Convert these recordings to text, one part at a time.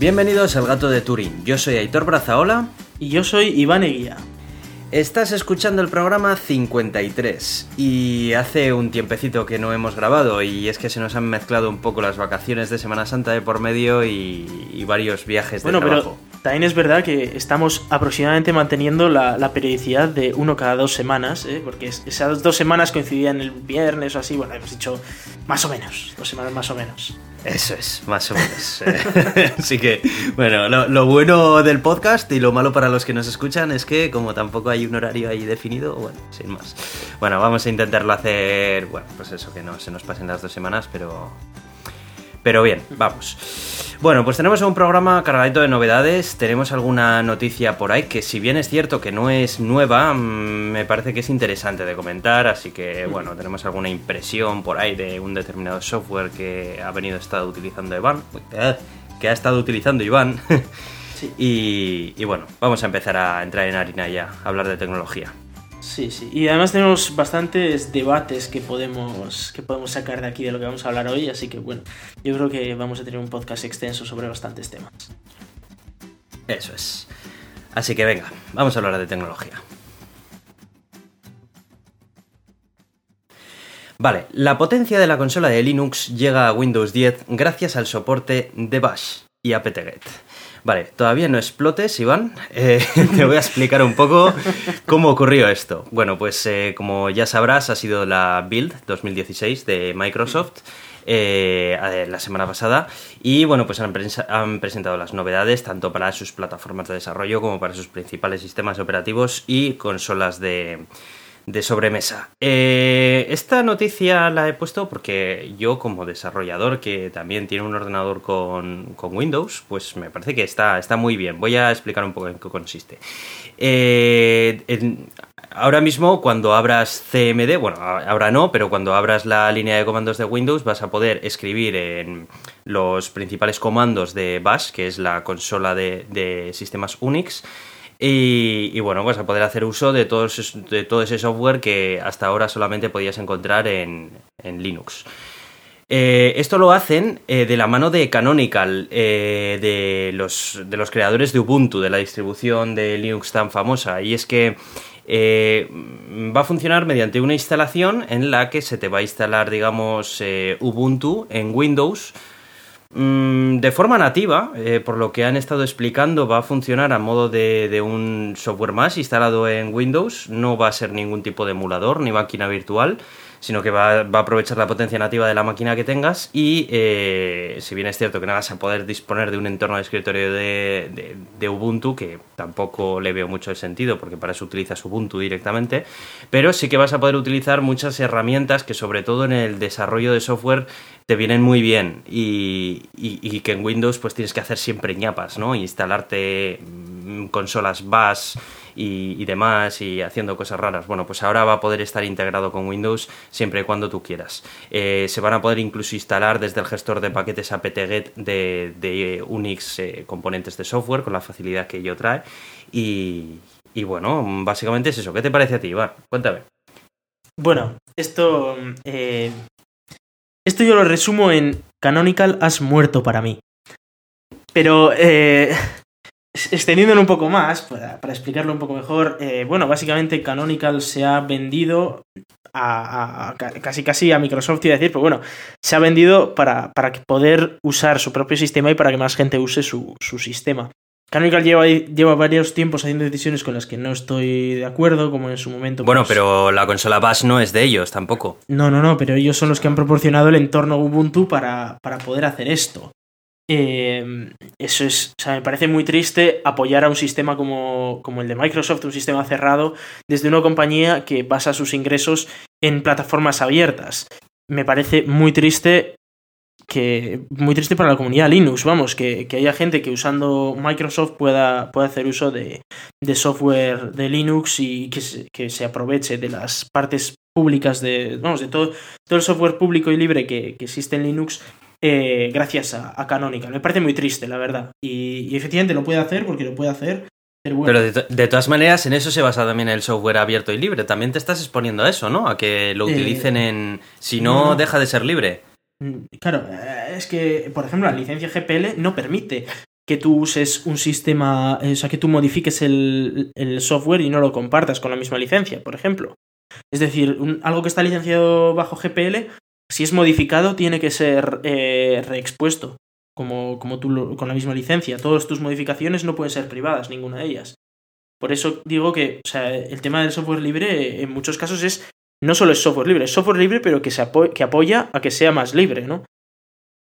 Bienvenidos al Gato de Turín. Yo soy Aitor Brazaola. Y yo soy Iván Eguía. Estás escuchando el programa 53 y hace un tiempecito que no hemos grabado y es que se nos han mezclado un poco las vacaciones de Semana Santa de por medio y, varios viajes de bueno, trabajo. Pero también es verdad que estamos aproximadamente manteniendo la, periodicidad de uno cada dos semanas, ¿eh? porque esas dos semanas coincidían el viernes o así, bueno, hemos dicho más o menos, dos semanas más o menos. Eso es, más o menos. Así que, bueno, lo, bueno del podcast y lo malo para los que nos escuchan es que como tampoco hay un horario ahí definido, bueno, sin más. Bueno, vamos a intentarlo hacer, bueno, pues eso, que no se nos pasen las dos semanas, pero... Pero bien, vamos. Bueno, pues tenemos un programa cargadito de novedades, tenemos alguna noticia por ahí que si bien es cierto que no es nueva, mm, me parece que es interesante de comentar, así que bueno, tenemos alguna impresión por ahí de un determinado software que ha venido estado utilizando Iván, que ha estado utilizando Iván. y, y bueno, vamos a empezar a entrar en harina ya, a hablar de tecnología. Sí, sí. Y además tenemos bastantes debates que podemos, que podemos sacar de aquí de lo que vamos a hablar hoy, así que bueno, yo creo que vamos a tener un podcast extenso sobre bastantes temas. Eso es. Así que venga, vamos a hablar de tecnología. Vale, la potencia de la consola de Linux llega a Windows 10 gracias al soporte de Bash y apt-get. Vale, todavía no explotes, Iván. Eh, te voy a explicar un poco cómo ocurrió esto. Bueno, pues eh, como ya sabrás, ha sido la Build 2016 de Microsoft. Eh, la semana pasada y bueno pues han, han, presentado las novedades tanto para sus plataformas de desarrollo como para sus principales sistemas operativos y consolas de, de sobremesa. Eh, esta noticia la he puesto porque yo como desarrollador que también tiene un ordenador con, Windows, pues me parece que está, está muy bien. Voy a explicar un poco en qué consiste. Eh, ahora mismo cuando abras CMD, bueno, ahora no, pero cuando abras la línea de comandos de Windows vas a poder escribir en los principales comandos de Bash, que es la consola de sistemas Unix, y, bueno, vas a poder hacer uso de todo, de todo ese software que hasta ahora solamente podías encontrar en, Linux. Eh, esto lo hacen eh, de la mano de Canonical, eh, de, los, de los creadores de Ubuntu, de la distribución de Linux tan famosa. Y es que va a funcionar mediante una instalación en la que se te va a instalar, digamos, Ubuntu en Windows de forma nativa, eh, por lo que han estado explicando, va a funcionar a modo de, de, un software más instalado en Windows. No va a ser ningún tipo de emulador ni máquina virtual, sino que va, a aprovechar la potencia nativa de la máquina que tengas y eh, si bien es cierto que no vas a poder disponer de un entorno de escritorio de, Ubuntu, que tampoco le veo mucho el sentido porque para eso utilizas Ubuntu directamente, pero sí que vas a poder utilizar muchas herramientas que sobre todo en el desarrollo de software te vienen muy bien y, y que en Windows pues tienes que hacer siempre ñapas, ¿no? Instalarte mm, consolas BAS y, demás y haciendo cosas raras. Bueno, pues ahora va a poder estar integrado con Windows siempre y cuando tú quieras. Eh, se van a poder incluso instalar desde el gestor de paquetes apt-get de, Unix eh, componentes de software con la facilidad que ello trae. Y, bueno, básicamente es eso. ¿Qué te parece a ti, Iván? Cuéntame. Bueno, esto... Eh, esto yo lo resumo en Canonical has muerto para mí. Pero extendiéndolo un poco más, para, explicarlo un poco mejor, eh, bueno, básicamente Canonical se ha vendido a, casi casi a Microsoft, a decir, pero bueno, se ha vendido para, para poder usar su propio sistema y para que más gente use su, sistema. Canonical lleva, lleva varios tiempos haciendo decisiones con las que no estoy de acuerdo, como en su momento. Bueno, pues pero la consola Bash no es de ellos tampoco. No, no, no, pero ellos son los que han proporcionado el entorno Ubuntu para, para poder hacer esto. Eh, eso es, o sea, me parece muy triste apoyar a un sistema como, como, el de Microsoft, un sistema cerrado, desde una compañía que basa sus ingresos en plataformas abiertas. Me parece muy triste que muy triste para la comunidad Linux, vamos, que, haya gente que usando Microsoft pueda, pueda hacer uso de, software de Linux y que se, que se, aproveche de las partes públicas de, vamos, de todo, todo el software público y libre que, que existe en Linux eh, gracias a, Canonical. Me parece muy triste, la verdad. Y, efectivamente lo puede hacer porque lo puede hacer. Pero, bueno. de, todas maneras, en eso se basa también el software abierto y libre. También te estás exponiendo a eso, ¿no? A que lo eh, utilicen en... Si no, deja de ser libre. Mm, claro, eh, es que, por ejemplo, la licencia GPL no permite que tú uses un sistema, o sea, que tú modifiques el, el software y no lo compartas con la misma licencia, por ejemplo. Es decir, algo que está licenciado bajo GPL, si es modificado, tiene que ser eh, reexpuesto, como, como tú con la misma licencia. Todas tus modificaciones no pueden ser privadas, ninguna de ellas. Por eso digo que o sea, el tema del software libre en muchos casos es no solo es software libre, es software libre pero que, se apoya a que sea más libre, ¿no?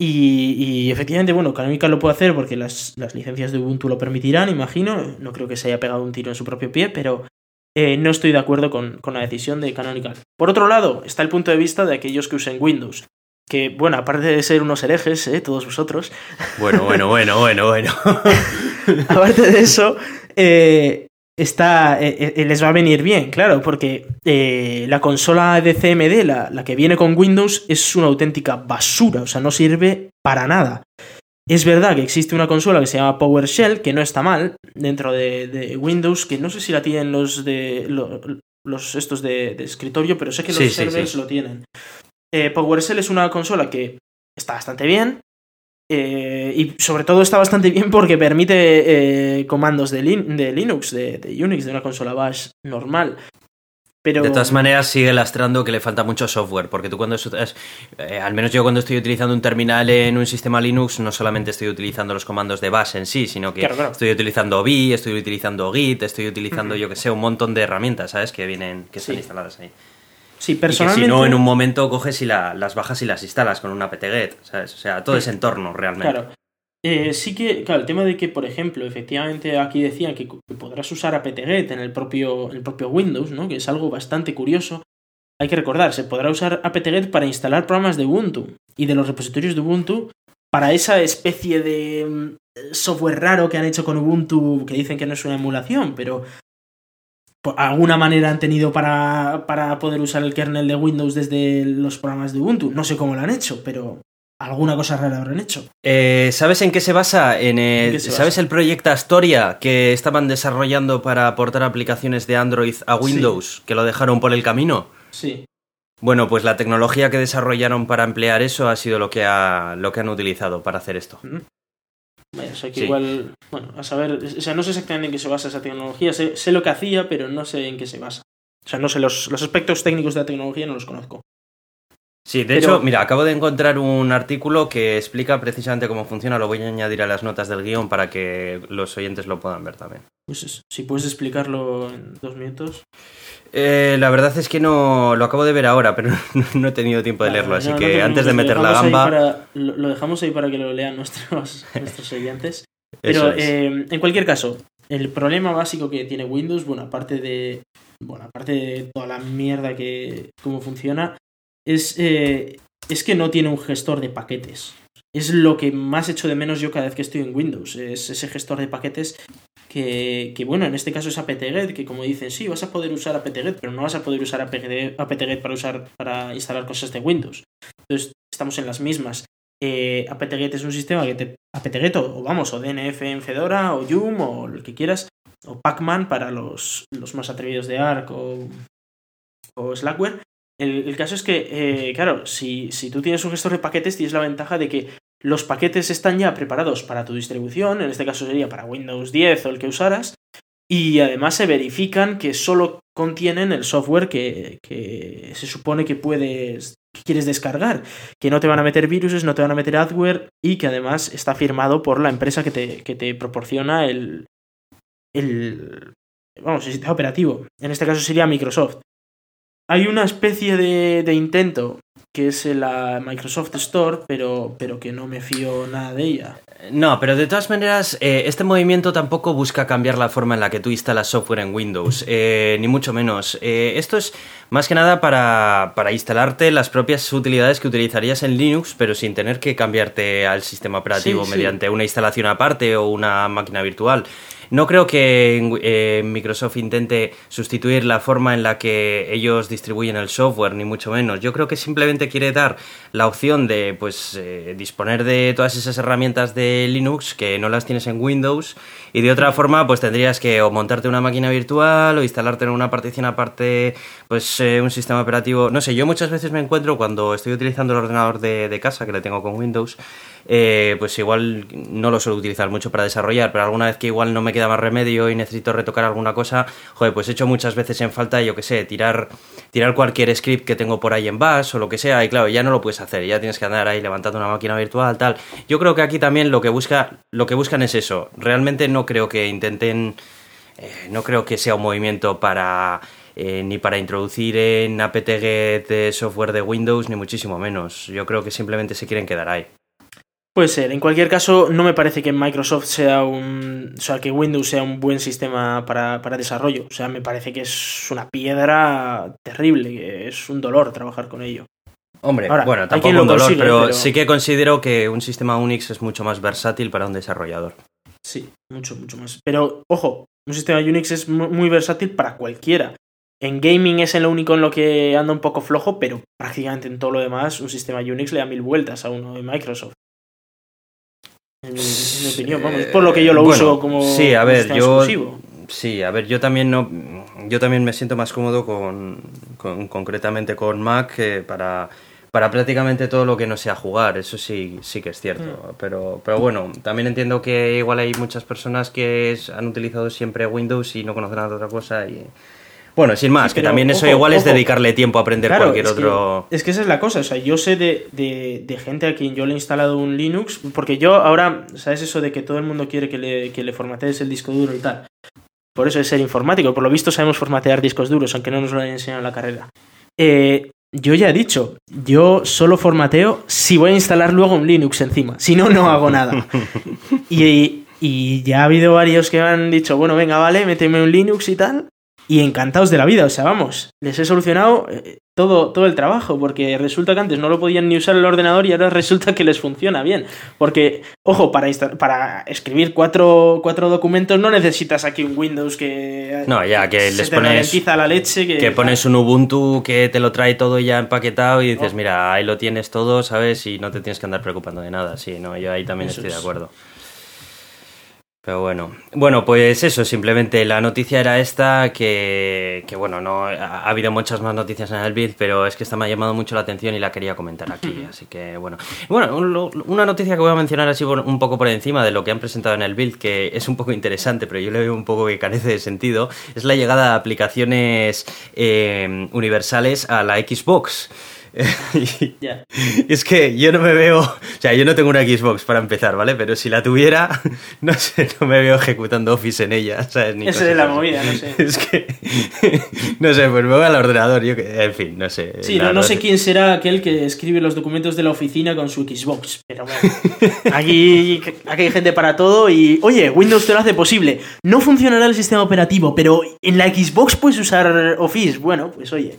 Y, efectivamente, bueno, Canonical lo puede hacer porque las, licencias de Ubuntu lo permitirán, imagino. No creo que se haya pegado un tiro en su propio pie, pero eh, no estoy de acuerdo con, la decisión de Canonical. Por otro lado, está el punto de vista de aquellos que usen Windows. Que, bueno, aparte de ser unos herejes, ¿eh? todos vosotros. Bueno, bueno, bueno, bueno, bueno. aparte de eso, eh, está, eh, eh, les va a venir bien, claro, porque la consola de CMD, la, la, que viene con Windows, es una auténtica basura, o sea, no sirve para nada. Es verdad que existe una consola que se llama PowerShell, que no está mal dentro de, Windows, que no sé si la tienen los de los, estos de, escritorio, pero sé que los servers lo tienen. PowerShell es una consola que está bastante bien, eh, y sobre todo está bastante bien porque permite eh, comandos de, Linux, de, Unix, de una consola Bash normal. Pero... De todas maneras, sigue lastrando que le falta mucho software, porque tú cuando eh, al menos yo cuando estoy utilizando un terminal en un sistema Linux, no solamente estoy utilizando los comandos de Bash en sí, sino que estoy utilizando Vi, estoy utilizando Git, estoy utilizando, yo que sé, un montón de herramientas, ¿sabes? Que vienen, que están instaladas ahí. Sí, personalmente. si no, en un momento coges y las bajas y las instalas con una apt-get, ¿sabes? O sea, todo ese entorno realmente. Claro. Eh, sí que, claro, el tema de que, por ejemplo, efectivamente aquí decían que, podrás usar apt-get en el propio, el propio Windows, ¿no? Que es algo bastante curioso. Hay que recordar, se podrá usar apt-get para instalar programas de Ubuntu y de los repositorios de Ubuntu para esa especie de mm, software raro que han hecho con Ubuntu que dicen que no es una emulación, pero alguna manera han tenido para, para, poder usar el kernel de Windows desde los programas de Ubuntu. No sé cómo lo han hecho, pero alguna cosa rara habrán hecho. Eh, ¿Sabes en qué se basa? En el, ¿Sabes el proyecto Astoria que estaban desarrollando para aportar aplicaciones de Android a Windows, que lo dejaron por el camino? Sí. Bueno, pues la tecnología que desarrollaron para emplear eso ha sido lo que, ha, lo que han utilizado para hacer esto. Vaya, o sea que igual, bueno, a saber, o sea, no sé exactamente en qué se basa esa tecnología, sé, sé, lo que hacía, pero no sé en qué se basa. O sea, no sé, los, los aspectos técnicos de la tecnología no los conozco. Sí, de hecho, mira, acabo de encontrar un artículo que explica precisamente cómo funciona, lo voy a añadir a las notas del guion para que los oyentes lo puedan ver también. Pues si puedes explicarlo en dos minutos. Eh, la verdad es que no lo acabo de ver ahora, pero no he tenido tiempo de leerlo, así que antes de meter la gamba... lo dejamos ahí para que lo lean nuestros, nuestros oyentes. Pero eh, en cualquier caso, el problema básico que tiene Windows, bueno, aparte de, bueno, aparte de toda la mierda que cómo funciona, es, eh, es que no tiene un gestor de paquetes. Es lo que más echo de menos yo cada vez que estoy en Windows. Es ese gestor de paquetes que, que, bueno, en este caso es apt-get, que como dicen, sí, vas a poder usar apt-get, pero no vas a poder usar apt-get para, usar, para instalar cosas de Windows. Entonces, estamos en las mismas. Eh, apt-get es un sistema que te... apt-get o, vamos, o DNF en Fedora, o Yum, o lo que quieras, o Pacman para los, los más atrevidos de Arc o, o Slackware. El, caso es que, eh, claro, si, si tú tienes un gestor de paquetes, tienes la ventaja de que los paquetes están ya preparados para tu distribución, en este caso sería para Windows 10 o el que usaras, y además se verifican que solo contienen el software que, se supone que puedes que quieres descargar, que no te van a meter virus, no te van a meter adware y que además está firmado por la empresa que te, que te proporciona el, el vamos, el sistema operativo. En este caso sería Microsoft. Hay una especie de, de intento que es la Microsoft Store, pero, pero que no me fío nada de ella. No, pero de todas maneras, eh, este movimiento tampoco busca cambiar la forma en la que tú instalas software en Windows, eh, ni mucho menos. Eh, esto es más que nada para, para, instalarte las propias utilidades que utilizarías en Linux, pero sin tener que cambiarte al sistema operativo mediante una instalación aparte o una máquina virtual. No creo que eh, Microsoft intente sustituir la forma en la que ellos distribuyen el software, ni mucho menos. Yo creo que simplemente quiere dar la opción de pues eh, disponer de todas esas herramientas de Linux que no las tienes en Windows y de otra forma pues tendrías que o montarte una máquina virtual o instalarte en una partición aparte pues eh, un sistema operativo. No sé, yo muchas veces me encuentro cuando estoy utilizando el ordenador de, de casa que le tengo con Windows pues igual no lo suelo utilizar mucho para desarrollar, pero alguna vez que igual no me queda más remedio y necesito retocar alguna cosa, joder, pues he hecho muchas veces en falta, yo que sé, tirar, tirar cualquier script que tengo por ahí en Bash o lo que sea, y claro, ya no lo puedes hacer, ya tienes que andar ahí levantando una máquina virtual, tal. Yo creo que aquí también lo que busca, lo que buscan es eso. Realmente no creo que intenten, eh, no creo que sea un movimiento para eh, ni para introducir en apt-get software de Windows, ni muchísimo menos. Yo creo que simplemente se quieren quedar ahí. Puede ser. En cualquier caso, no me parece que Microsoft sea un. O sea, que Windows sea un buen sistema para, desarrollo. O sea, me parece que es una piedra terrible, que es un dolor trabajar con ello. Hombre, bueno, tampoco un dolor, pero, sí que considero que un sistema Unix es mucho más versátil para un desarrollador. Sí, mucho, mucho más. Pero, ojo, un sistema Unix es muy versátil para cualquiera. En gaming es el único en lo que anda un poco flojo, pero prácticamente en todo lo demás un sistema Unix le da mil vueltas a uno de Microsoft. En mi, opinión, vamos, por lo que yo lo uso como sí, a ver, yo sí, a ver, yo también no, yo también me siento más cómodo con, concretamente con Mac para para prácticamente todo lo que no sea jugar, eso sí, sí que es cierto. Mm. Pero, pero bueno, también entiendo que igual hay muchas personas que han utilizado siempre Windows y no conocen nada de otra cosa y bueno, sin más, que también eso igual es dedicarle tiempo a aprender cualquier otro. es que esa es la cosa, o sea, yo sé de, de, gente a quien yo le he instalado un Linux, porque yo ahora, ¿sabes eso de que todo el mundo quiere que le, que le formatees el disco duro y tal? Por eso es ser informático, por lo visto sabemos formatear discos duros, aunque no nos lo hayan enseñado en la carrera. Eh, yo ya he dicho, yo solo formateo si voy a instalar luego un Linux encima, si no, no hago nada. y, y ya ha habido varios que me han dicho, bueno, venga, vale, méteme un Linux y tal y encantados de la vida. O sea, vamos, les he solucionado eh, todo, todo el trabajo, porque resulta que antes no lo podían ni usar el ordenador y ahora resulta que les funciona bien. Porque, ojo, para, para escribir cuatro, cuatro documentos no necesitas aquí un Windows que. No, ya, que les pones. la leche. Que, pones un Ubuntu que te lo trae todo ya empaquetado y dices, oh. mira, ahí lo tienes todo, ¿sabes? Y no te tienes que andar preocupando de nada. Sí, no, yo ahí también estoy de acuerdo. Pero bueno, bueno, pues eso, simplemente la noticia era esta, que, que bueno, no ha, habido muchas más noticias en el build, pero es que esta me ha llamado mucho la atención y la quería comentar aquí, así que bueno. Bueno, una noticia que voy a mencionar así un poco por encima de lo que han presentado en el build, que es un poco interesante, pero yo le veo un poco que carece de sentido, es la llegada de aplicaciones eh, universales a la Xbox. Es que yo no me veo, o sea, yo no tengo una Xbox para empezar, ¿vale? Pero si la tuviera, no sé, no me veo ejecutando Office en ella, ¿sabes? Ni Esa es la movida, no sé. Es que, no sé, pues me voy al ordenador, yo que, en fin, no sé. Sí, no, no sé quién será aquel que escribe los documentos de la oficina con su Xbox, pero bueno, aquí, aquí hay gente para todo y, oye, Windows te lo hace posible. No funcionará el sistema operativo, pero en la Xbox puedes usar Office. Bueno, pues oye,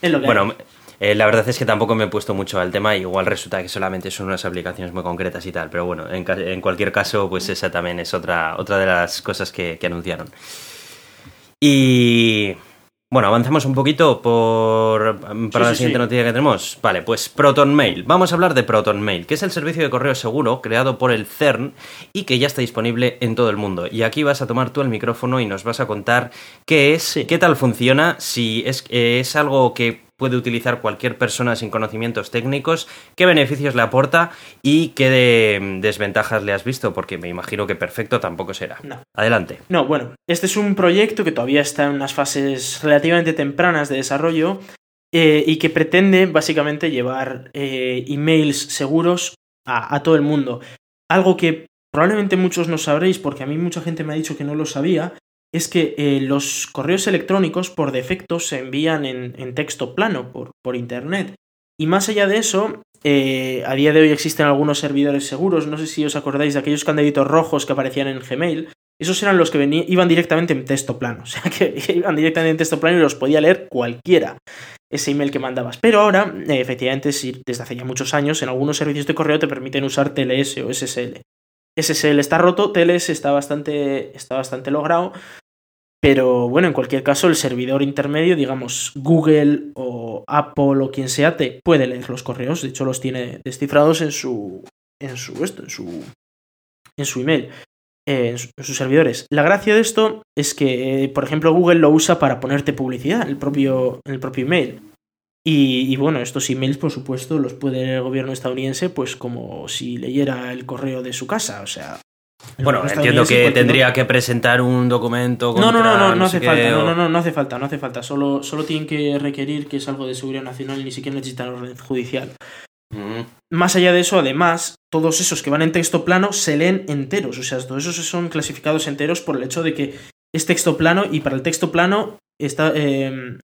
es lo que Bueno, eh, la verdad es que tampoco me he puesto mucho al tema, igual resulta que solamente son unas aplicaciones muy concretas y tal, pero bueno, en, cualquier caso, pues esa también es otra, otra de las cosas que, anunciaron. Y bueno, avanzamos un poquito por, para la siguiente noticia que tenemos. Vale, pues Proton Mail. Vamos a hablar de Proton Mail, que es el servicio de correo seguro creado por el CERN y que ya está disponible en todo el mundo. Y aquí vas a tomar tú el micrófono y nos vas a contar qué es, qué tal funciona, si es, es algo que puede utilizar cualquier persona sin conocimientos técnicos, qué beneficios le aporta y qué mm, desventajas le has visto, porque me imagino que perfecto tampoco será. No. Adelante. No, bueno, este es un proyecto que todavía está en unas fases relativamente tempranas de desarrollo eh, y que pretende básicamente llevar eh, emails seguros a, a todo el mundo. Algo que probablemente muchos no sabréis, porque a mí mucha gente me ha dicho que no lo sabía, es que eh, los correos electrónicos por defecto se envían en, texto plano por, por, Internet. Y más allá de eso, eh, a día de hoy existen algunos servidores seguros, no sé si os acordáis de aquellos candaditos rojos que aparecían en Gmail, esos eran los que iban directamente en texto plano, o sea que iban directamente en texto plano y los podía leer cualquiera ese email que mandabas. Pero ahora, eh, efectivamente, desde hace ya muchos años, en algunos servicios de correo te permiten usar TLS o SSL. SSL está roto, TLS está bastante, está bastante logrado, pero bueno, en cualquier caso, el servidor intermedio, digamos Google o, Apple o quien sea te puede leer los correos. De hecho, los tiene descifrados en su. en su. esto, en su. en su email. eh, en, su- en sus servidores. La gracia de esto es que, eh, por ejemplo, Google lo usa para ponerte publicidad el propio, el propio email. Y, y bueno, estos emails, por supuesto, los puede el gobierno estadounidense, pues como si leyera el correo de su casa. O sea. Bueno, entiendo que tendría que presentar un documento no, no, no, contra no, no hace falta, qué, no, no, no, no hace falta, no hace falta. Solo, solo tienen que requerir que es algo de seguridad nacional y ni siquiera necesitan orden judicial. Mm. Más allá de eso, además, todos esos que van en texto plano se leen enteros. O sea, todos esos son clasificados enteros por el hecho de que es texto plano y para el texto plano está, eh,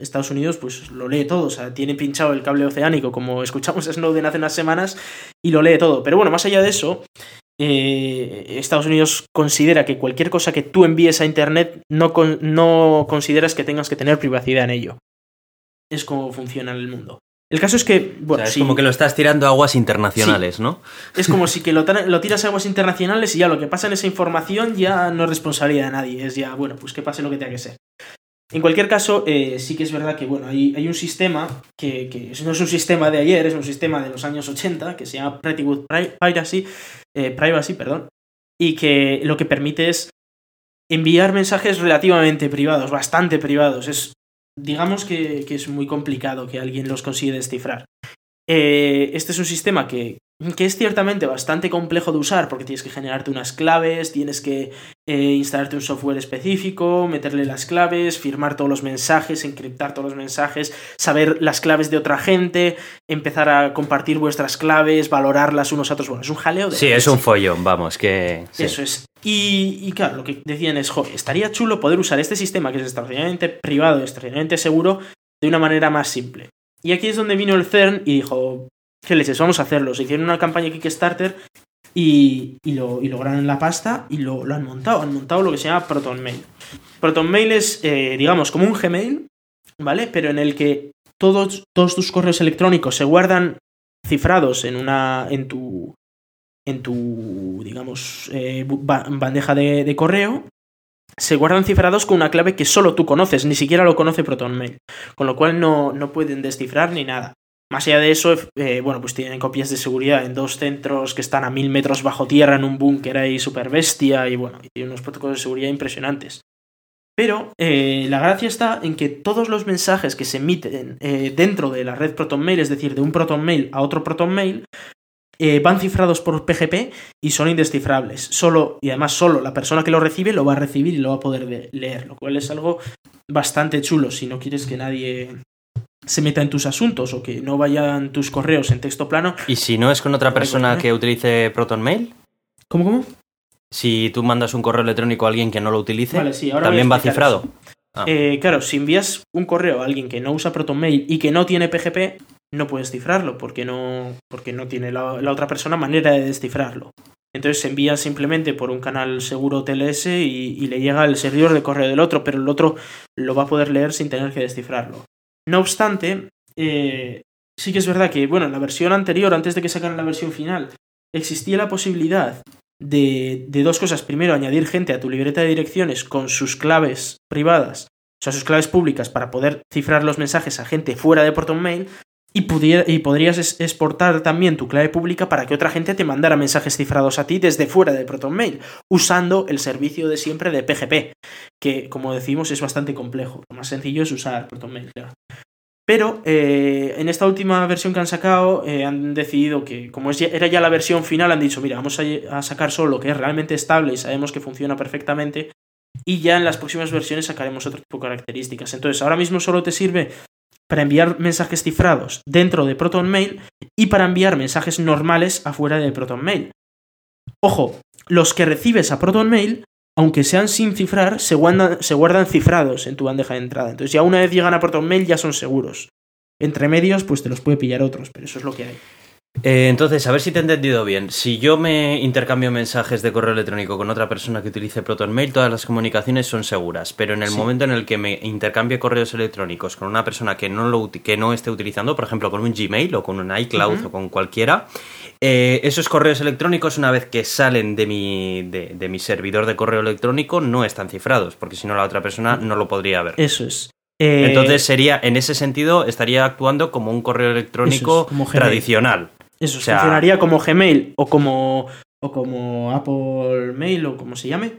Estados Unidos pues lo lee todo. O sea, tiene pinchado el cable oceánico como escuchamos a Snowden hace unas semanas y lo lee todo. Pero bueno, más allá de eso, eh, Estados Unidos considera que cualquier cosa que tú envíes a Internet no, con- no consideras que tengas que tener privacidad en ello. Es como funciona el mundo. El caso es que, O bueno, sea, es si- como que lo estás tirando a aguas internacionales, ¿no? es como si que lo, lo tiras a aguas internacionales y ya lo que pasa en esa información ya no es responsabilidad de nadie. Es ya, bueno, pues que pase lo que tenga que ser. En cualquier caso, eh, sí que es verdad que, bueno, hay, un sistema que, no es un sistema de ayer, es un sistema de los años 80 que se llama Pretty Good Pri- Privacy, eh, Privacy, perdón, y que lo que permite es enviar mensajes relativamente privados, bastante privados. Es, digamos que, que es muy complicado que alguien los consiga descifrar. Eh, este es un sistema que, que es ciertamente bastante complejo de usar porque tienes que generarte unas claves, tienes que eh, instalarte un software específico, meterle las claves, firmar todos los mensajes, encriptar todos los mensajes, saber las claves de otra gente, empezar a compartir vuestras claves, valorarlas unos a otros. Bueno, es un jaleo de... Sí, es un follón, vamos, que... sí. Eso es. Y, y claro, lo que decían es, joder, estaría chulo poder usar este sistema que es extraordinariamente privado y extraordinariamente seguro de una manera más simple. Y aquí es donde vino el CERN y dijo, ¿qué leches? Vamos a hacerlo. Se hicieron una campaña Kickstarter y, y, lo, y lograron la pasta y lo, lo han montado. Han montado lo que se llama ProtonMail. ProtonMail es, eh, digamos, como un Gmail, ¿vale? Pero en el que todos, todos tus correos electrónicos se guardan cifrados en una en tu en tu digamos eh, bandeja de, de correo se guardan cifrados con una clave que solo tú conoces, ni siquiera lo conoce ProtonMail, con lo cual no, no pueden descifrar ni nada. Más allá de eso, eh, bueno, pues tienen copias de seguridad en dos centros que están a mil metros bajo tierra en un búnker ahí super bestia y bueno, y unos protocolos de seguridad impresionantes. Pero eh, la gracia está en que todos los mensajes que se emiten eh, dentro de la red ProtonMail, es decir, de un ProtonMail a otro ProtonMail, van cifrados por PGP y son indescifrables. Solo, y además solo la persona que lo recibe lo va a recibir y lo va a poder de- leer, lo cual es algo bastante chulo si no quieres que nadie se meta en tus asuntos o que no vayan tus correos en texto plano. ¿Y si no es con otra persona que utilice ProtonMail? ¿Cómo, cómo? Si tú mandas un correo electrónico a alguien que no lo utilice, Vale, sí, ahora ¿también va cifrado? Ah. Eh, claro, si envías un correo a alguien que no usa ProtonMail y que no tiene PGP, no puedes cifrarlo porque no, porque no tiene la, la otra persona manera de descifrarlo. Entonces se envía simplemente por un canal seguro TLS y, y le llega al servidor de correo del otro, pero el otro lo va a poder leer sin tener que descifrarlo. No obstante, eh, sí que es verdad que, bueno, en la versión anterior, antes de que sacaran la versión final, existía la posibilidad de, de dos cosas. Primero, añadir gente a tu libreta de direcciones con sus claves privadas, o sea, sus claves públicas, para poder cifrar los mensajes a gente fuera de ProtonMail. Y, podrías exportar también tu clave pública para que otra gente te mandara mensajes cifrados a ti desde fuera de ProtonMail, usando el servicio de siempre de PGP, que como decimos es bastante complejo. Lo más sencillo es usar ProtonMail, claro. Pero eh, en esta última versión que han sacado, eh, han decidido que, como ya- era ya la versión final, han dicho, mira, vamos a, a sacar solo lo que es realmente estable y sabemos que funciona perfectamente, y ya en las próximas versiones sacaremos otro tipo de características. Entonces, ahora mismo solo te sirve para enviar mensajes cifrados dentro de ProtonMail y para enviar mensajes normales afuera de ProtonMail. Ojo, los que recibes a ProtonMail, aunque sean sin cifrar, se guardan, cifrados en tu bandeja de entrada. Entonces ya una vez llegan a ProtonMail ya son seguros. Entre medios, pues te los puede pillar otros, pero eso es lo que hay. Eh, entonces, a ver si te he entendido bien. Si yo me intercambio mensajes de correo electrónico con otra persona que utilice ProtonMail, todas las comunicaciones son seguras. Pero en el Sí. momento en el que me intercambie correos electrónicos con una persona que no, lo, que no esté utilizando, por ejemplo, con un Gmail o con un iCloud o con cualquiera, eh, esos correos electrónicos, una vez que salen de mi, de, de mi servidor de correo electrónico, no están cifrados, porque si no la otra persona no lo podría ver. Eso es. Eh, Entonces sería, en ese sentido, estaría actuando como un correo electrónico es, como tradicional. Eso O sea- funcionaría como Gmail o como, o como Apple Mail o como se llame.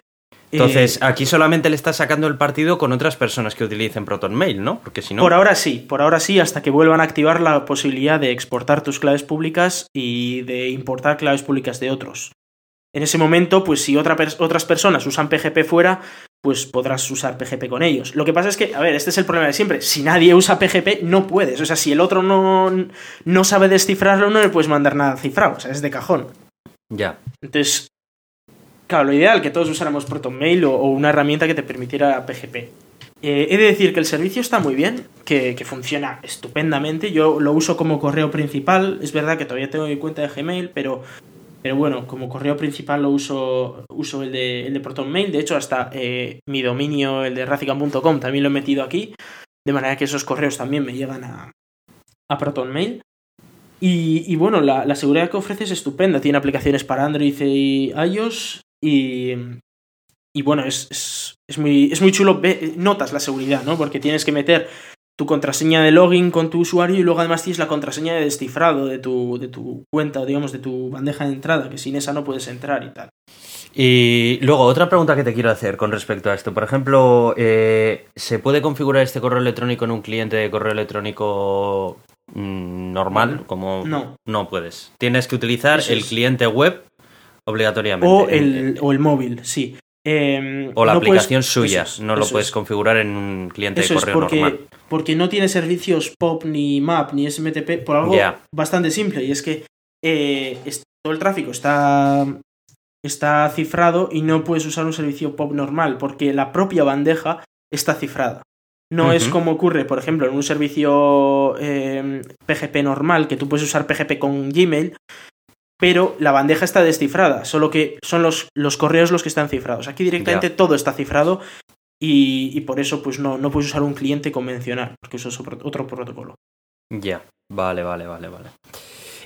Entonces, Eh, aquí solamente le estás sacando el partido con otras personas que utilicen Proton Mail, ¿no? Porque si no. Por ahora sí, por ahora sí, hasta que vuelvan a activar la posibilidad de exportar tus claves públicas y de importar claves públicas de otros. En ese momento, pues si otra pers- otras personas usan PGP fuera, pues podrás usar PGP con ellos. Lo que pasa es que, a ver, este es el problema de siempre. Si nadie usa PGP, no puedes. O sea, si el otro no, no sabe descifrarlo, no le puedes mandar nada cifrado. O sea, es de cajón. Ya. Entonces, claro, lo ideal que todos usáramos ProtonMail o, o una herramienta que te permitiera PGP. Eh, he de decir que el servicio está muy bien, que, que funciona estupendamente. Yo lo uso como correo principal. Es verdad que todavía tengo mi cuenta de Gmail, pero, pero bueno, como correo principal lo uso, uso el de, el de ProtonMail. De hecho, hasta eh, mi dominio, el de racicam.com, también lo he metido aquí. De manera que esos correos también me llegan a, a ProtonMail. Y, y bueno, la, la seguridad que ofrece es estupenda. Tiene aplicaciones para Android y iOS. Y, y bueno, es, es, es muy, es muy chulo. Notas la seguridad, ¿no? Porque tienes que meter tu contraseña de login con tu usuario y luego además tienes la contraseña de descifrado de tu, de tu cuenta, o digamos, de tu bandeja de entrada, que sin esa no puedes entrar y tal. Y luego, otra pregunta que te quiero hacer con respecto a esto. Por ejemplo, eh, ¿se puede configurar este correo electrónico en un cliente de correo electrónico mm, normal? Como No. no puedes. Tienes que utilizar el cliente web obligatoriamente. O el, o el móvil, sí. Eh, o la no puedes- aplicación suya. eso es, no lo puedes es. configurar en un cliente de es correo porque, normal. porque no tiene servicios POP ni MAP ni SMTP por algo bastante simple y es que eh, es- todo el tráfico está, está cifrado y no puedes usar un servicio POP normal porque la propia bandeja está cifrada. No es como ocurre, por ejemplo, en un servicio eh, PGP normal, que tú puedes usar PGP con Gmail, pero la bandeja está descifrada, solo que son los, los correos los que están cifrados. Aquí directamente todo está cifrado y, y por eso pues no, no puedes usar un cliente convencional, porque eso es otro, otro protocolo. Ya, vale, vale, vale, vale.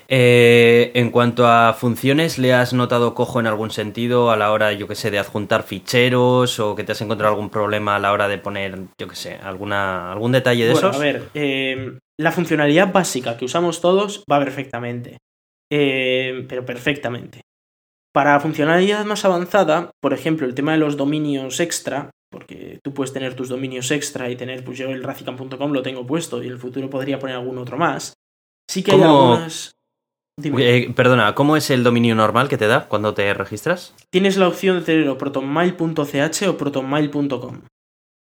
Eh, en cuanto a funciones, ¿le has notado cojo en algún sentido a la hora, yo que sé, de adjuntar ficheros o que te has encontrado algún problema a la hora de poner, yo que sé, alguna, algún detalle de Bueno, esos? a ver, eh, la funcionalidad básica que usamos todos va perfectamente. Eh, pero perfectamente. Para funcionalidad más avanzada, por ejemplo, el tema de los dominios extra, porque tú puedes tener tus dominios extra y tener, pues yo el racicam.com lo tengo puesto y en el futuro podría poner algún otro más. Sí que hay algunas. Eh, perdona, ¿cómo es el dominio normal que te da cuando te registras? Tienes la opción de tener o protonmail.ch o protonmail.com.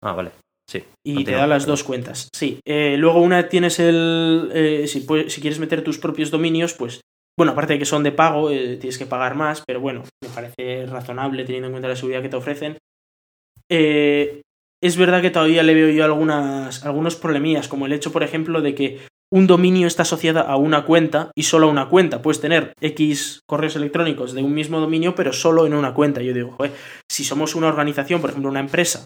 Ah, vale. Sí. Y te da las dos cuentas. Sí. Eh, luego una tienes el... eh, si, puedes- si quieres meter tus propios dominios, pues... Bueno, aparte de que son de pago, eh, tienes que pagar más, pero bueno, me parece razonable teniendo en cuenta la seguridad que te ofrecen. Eh, es verdad que todavía le veo yo algunas, algunos problemillas, como el hecho, por ejemplo, de que un dominio está asociado a una cuenta y solo a una cuenta. Puedes tener X correos electrónicos de un mismo dominio, pero solo en una cuenta. Yo digo, joder, si somos una organización, por ejemplo, una empresa,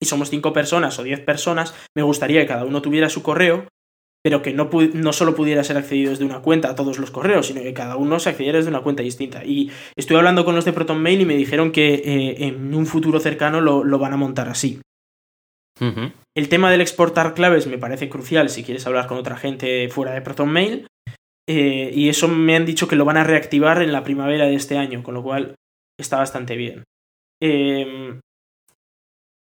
y somos cinco personas o diez personas, me gustaría que cada uno tuviera su correo, pero que no, no solo pudiera ser accedido desde una cuenta a todos los correos, sino que cada uno se accediera desde una cuenta distinta. Y estoy hablando con los de ProtonMail y me dijeron que eh, en un futuro cercano lo, lo van a montar así. El tema del exportar claves me parece crucial si quieres hablar con otra gente fuera de ProtonMail. eh, y eso me han dicho que lo van a reactivar en la primavera de este año, con lo cual está bastante bien. Eh,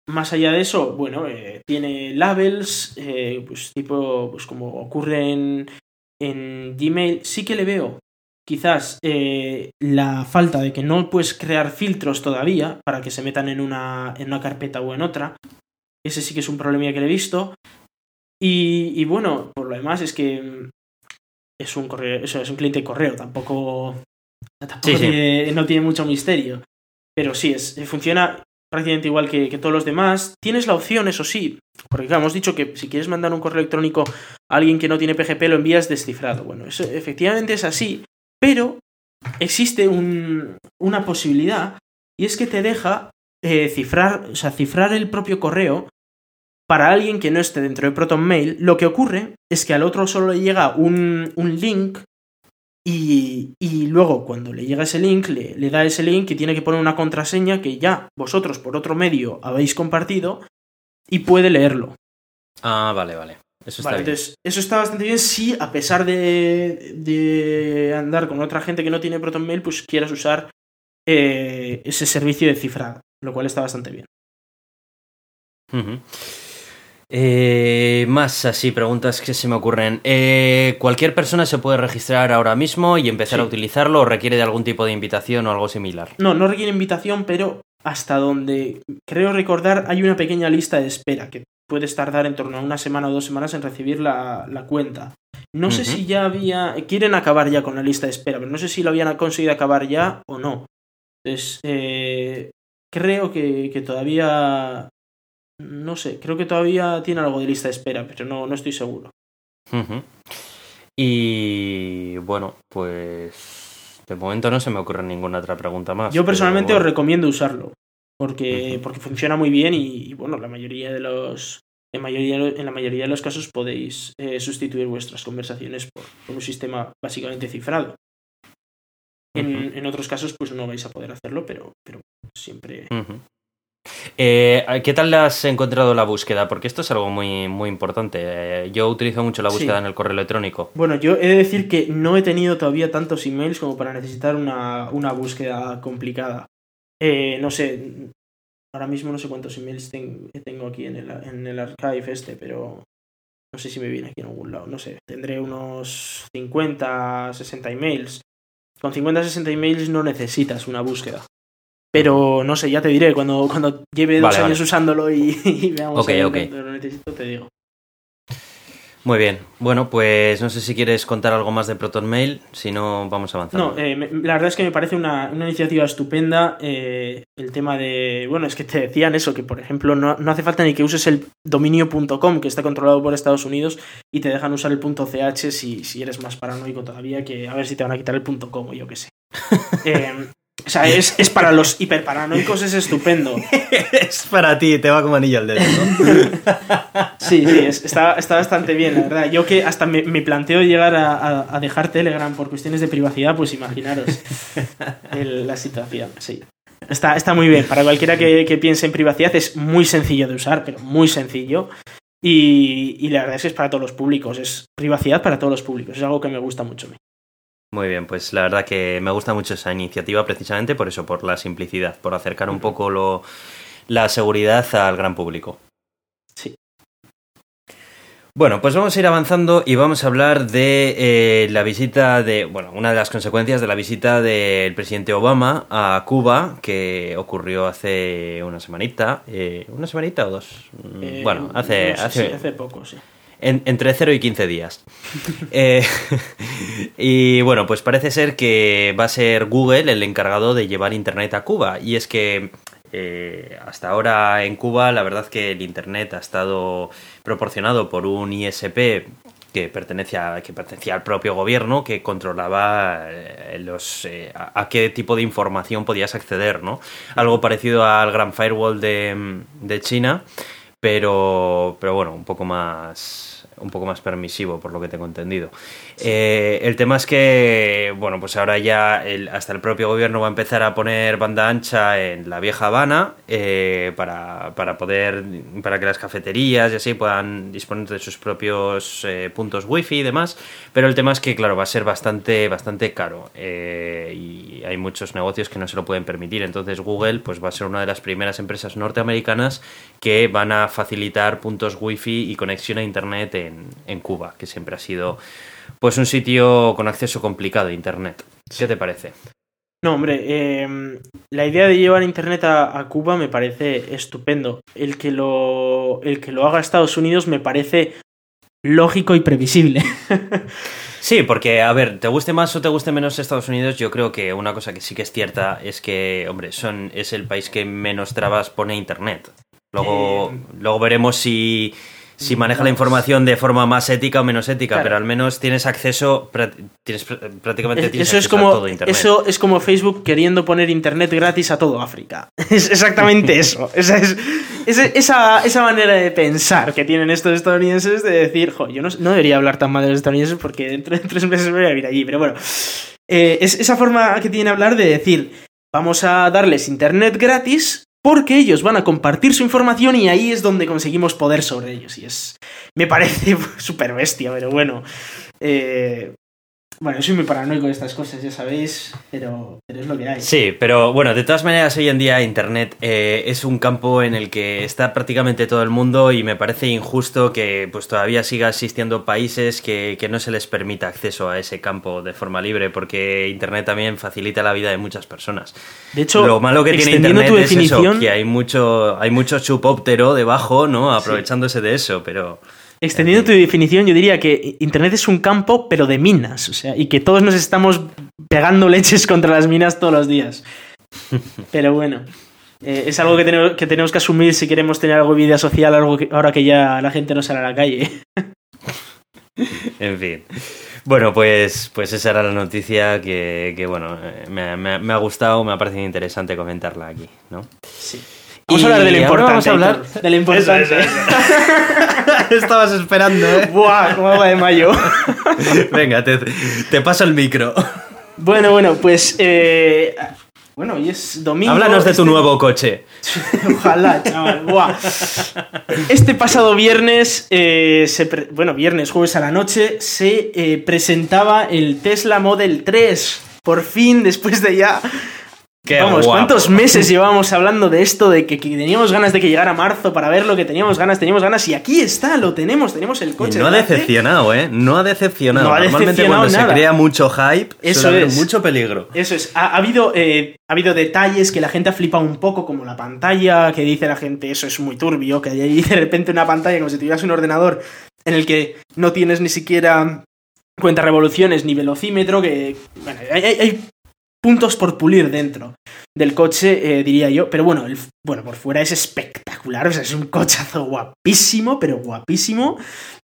más allá de eso, bueno, eh, tiene labels, eh, pues tipo, pues como ocurre en, en Gmail, sí que le veo quizás eh, la falta de que no puedes crear filtros todavía para que se metan en una, en una carpeta o en otra. Ese sí que es un problema que le he visto. Y, y bueno, por lo demás es que mm, es un correo, eso es un cliente de correo, tampoco, tampoco Sí, sí. tiene- no tiene mucho misterio. Pero sí, es, funciona prácticamente igual que, todos los demás. Tienes la opción, eso sí, porque claro, hemos dicho que si quieres mandar un correo electrónico a alguien que no tiene PGP lo envías descifrado. Bueno, efectivamente es así, pero existe un- una posibilidad y es que te deja eh, cifrar, o sea, cifrar el propio correo para alguien que no esté dentro de ProtonMail. Lo que ocurre es que al otro solo le llega un, un link y, y luego cuando le llega ese link, le, le da ese link y tiene que poner una contraseña que ya vosotros por otro medio habéis compartido y puede leerlo. Ah, vale, vale. Eso está Vale, bien. entonces, eso está bastante bien si, a pesar de, de andar con otra gente que no tiene ProtonMail, pues quieras usar eh, ese servicio de cifrado, lo cual está bastante bien. Ujú. Eh, más así, preguntas que se me ocurren. Eh, ¿Cualquier persona se puede registrar ahora mismo y empezar Sí. a utilizarlo o requiere de algún tipo de invitación o algo similar? No, no requiere invitación, pero hasta donde creo recordar hay una pequeña lista de espera que puedes tardar en torno a una semana o dos semanas en recibir la, la cuenta. No sé si ya había... Quieren acabar ya con la lista de espera, pero no sé si lo habían conseguido acabar ya o no. Entonces, eh, creo que, que todavía... No sé, creo que todavía tiene algo de lista de espera, pero no, no estoy seguro. Y bueno, pues de momento no se me ocurre ninguna otra pregunta más. Yo personalmente bueno. os recomiendo usarlo. Porque, porque funciona muy bien y, y, bueno, la mayoría de los. En, mayoría, en la mayoría de los casos podéis eh, sustituir vuestras conversaciones por, por un sistema básicamente cifrado. En, en otros casos, pues no vais a poder hacerlo, pero, pero siempre. Eh, ¿Qué tal has encontrado la búsqueda? Porque esto es algo muy, muy importante. Eh, yo utilizo mucho la Sí. búsqueda en el correo electrónico. Bueno, yo he de decir que no he tenido todavía tantos emails como para necesitar una, una búsqueda complicada. Eh, no sé, ahora mismo no sé cuántos emails ten- tengo aquí en el, en el archive este, pero no sé si me viene aquí en algún lado, no sé, tendré unos 50, 60 emails. Con 50, 60 emails no necesitas una búsqueda. Pero no sé, ya te diré, cuando, cuando lleve dos Vale, años vale. usándolo y, y veamos cuánto lo necesito, te digo. Muy bien. Bueno, pues no sé si quieres contar algo más de ProtonMail. Si no, vamos avanzando. No, eh, me- la verdad es que me parece una, una iniciativa estupenda eh, el tema de... Bueno, es que te decían eso, que por ejemplo no, no hace falta ni que uses el dominio.com que está controlado por Estados Unidos y te dejan usar el .ch si, si eres más paranoico todavía, que a ver si te van a quitar el .com o yo qué sé. Eh, o sea, es, es para los hiperparanoicos, es estupendo. es para ti, te va como anillo al dedo, ¿no? Sí, sí, es- está, está bastante bien, la verdad. Yo que hasta me, me planteo llegar a, a- a dejar Telegram por cuestiones de privacidad, pues imaginaros el- la situación, sí. Está, está muy bien, para cualquiera que, que piense en privacidad es muy sencillo de usar, pero muy sencillo. Y, y la verdad es que es para todos los públicos, es privacidad para todos los públicos, es algo que me gusta mucho a mí. Muy bien, pues la verdad que me gusta mucho esa iniciativa precisamente por eso, por la simplicidad, por acercar un poco lo, la seguridad al gran público. Sí. Bueno, pues vamos a ir avanzando y vamos a hablar de eh, la visita de, bueno, una de las consecuencias de la visita del presidente Obama a Cuba, que ocurrió hace una semanita, eh, ¿una semanita o dos? Mm, Eh, bueno, hace, no sé, hace, sí, hace poco, sí. En- entre 0 y 15 días. Eh, y bueno, pues parece ser que va a ser Google el encargado de llevar Internet a Cuba. Y es que eh, hasta ahora en Cuba la verdad que el Internet ha estado proporcionado por un ISP que pertenecía, que al propio gobierno que controlaba eh, los, eh, a, a qué tipo de información podías acceder, ¿no? Algo parecido al Gran Firewall de, de China, pero, pero bueno, un poco más un poco más permisivo por lo que tengo entendido. Eh, el tema es que, bueno, pues ahora ya el- hasta el propio gobierno va a empezar a poner banda ancha en la vieja Habana eh, para, para poder, para que las cafeterías y así puedan disponer de sus propios eh, puntos wifi y demás, pero el tema es que, claro, va a ser bastante, bastante caro. Eh, y hay muchos negocios que no se lo pueden permitir, entonces Google pues va a ser una de las primeras empresas norteamericanas que van a facilitar puntos wifi y conexión a internet en, en Cuba, que siempre ha sido pues un sitio con acceso complicado a internet. ¿Qué te parece? No, hombre, eh, la idea de llevar internet a, a Cuba me parece estupendo. El que, lo, el que lo haga Estados Unidos me parece lógico y previsible. Sí, porque, a ver, te guste más o te guste menos Estados Unidos, yo creo que una cosa que sí que es cierta es que, hombre, son, es el país que menos trabas pone Internet. Luego, Eh, luego veremos si, si maneja la información de forma más ética o menos ética, Claro. pero al menos tienes acceso, tienes pr- prácticamente tienes Eso es, acceso a todo Internet. eso es como Facebook queriendo poner internet gratis a todo África. Es exactamente eso. Esa, es, esa, esa, esa manera de pensar que tienen estos estadounidenses de decir, jo, yo no, no debería hablar tan mal de los estadounidenses porque dentro de tres meses me voy a vivir allí. Pero bueno, eh, es esa forma que tienen de hablar de decir, vamos a darles internet gratis, porque ellos van a compartir su información y ahí es donde conseguimos poder sobre ellos. Y es. Me parece súper bestia, pero bueno. Eh, bueno, soy muy paranoico de estas cosas, ya sabéis, pero, pero, es lo que hay. Sí, pero bueno, de todas maneras, hoy en día Internet eh, es un campo en el que está prácticamente todo el mundo y me parece injusto que pues todavía siga existiendo países que, que no se les permita acceso a ese campo de forma libre, porque Internet también facilita la vida de muchas personas. De hecho, lo malo que tiene Internet es eso, que hay mucho, hay mucho chupóptero debajo, ¿no? Aprovechándose de eso, pero... Extendiendo tu definición, yo diría que Internet es un campo, pero de minas, o sea, y que todos nos estamos pegando leches contra las minas todos los días. Pero bueno, eh, es algo que tenemos, que tenemos, que asumir si queremos tener algo de vida social algo ahora que ya la gente no sale a la calle. en fin. Bueno, pues, pues esa era la noticia que, que bueno, eh, me, me, me, ha gustado, me ha parecido interesante comentarla aquí, ¿no? Sí. Vamos a hablar de lo importante. Vamos a hablar de lo importante. Eso, eso, eso. Estabas esperando, ¿eh? Buah, como agua de mayo. Venga, te, te, paso el micro. Bueno, bueno, pues. Eh, bueno, hoy es domingo. Háblanos de tu este... nuevo coche. Ojalá, chaval. Buah. Este pasado viernes, eh, se pre... bueno, viernes, jueves a la noche, se eh, presentaba el Tesla Model 3. Por fin, después de ya Qué Vamos, guapo. ¿cuántos meses llevábamos hablando de esto? De que, que, teníamos ganas de que llegara marzo para verlo, que teníamos ganas, teníamos ganas, y aquí está, lo tenemos, tenemos el coche. Y no ha decepcionado, ¿eh? No ha decepcionado. No ha Normalmente decepcionado cuando nada. se crea mucho hype, Eso suele haber es. mucho peligro. Eso es, ha, ha habido, eh, ha habido detalles que la gente ha flipado un poco, como la pantalla, que dice la gente, eso es muy turbio, que hay ahí de repente una pantalla como si tuvieras un ordenador en el que no tienes ni siquiera cuenta revoluciones ni velocímetro, que bueno, hay, hay puntos por pulir dentro del coche, eh, diría yo. Pero bueno, el, bueno, por fuera es espectacular. O sea, es un cochazo guapísimo, pero guapísimo.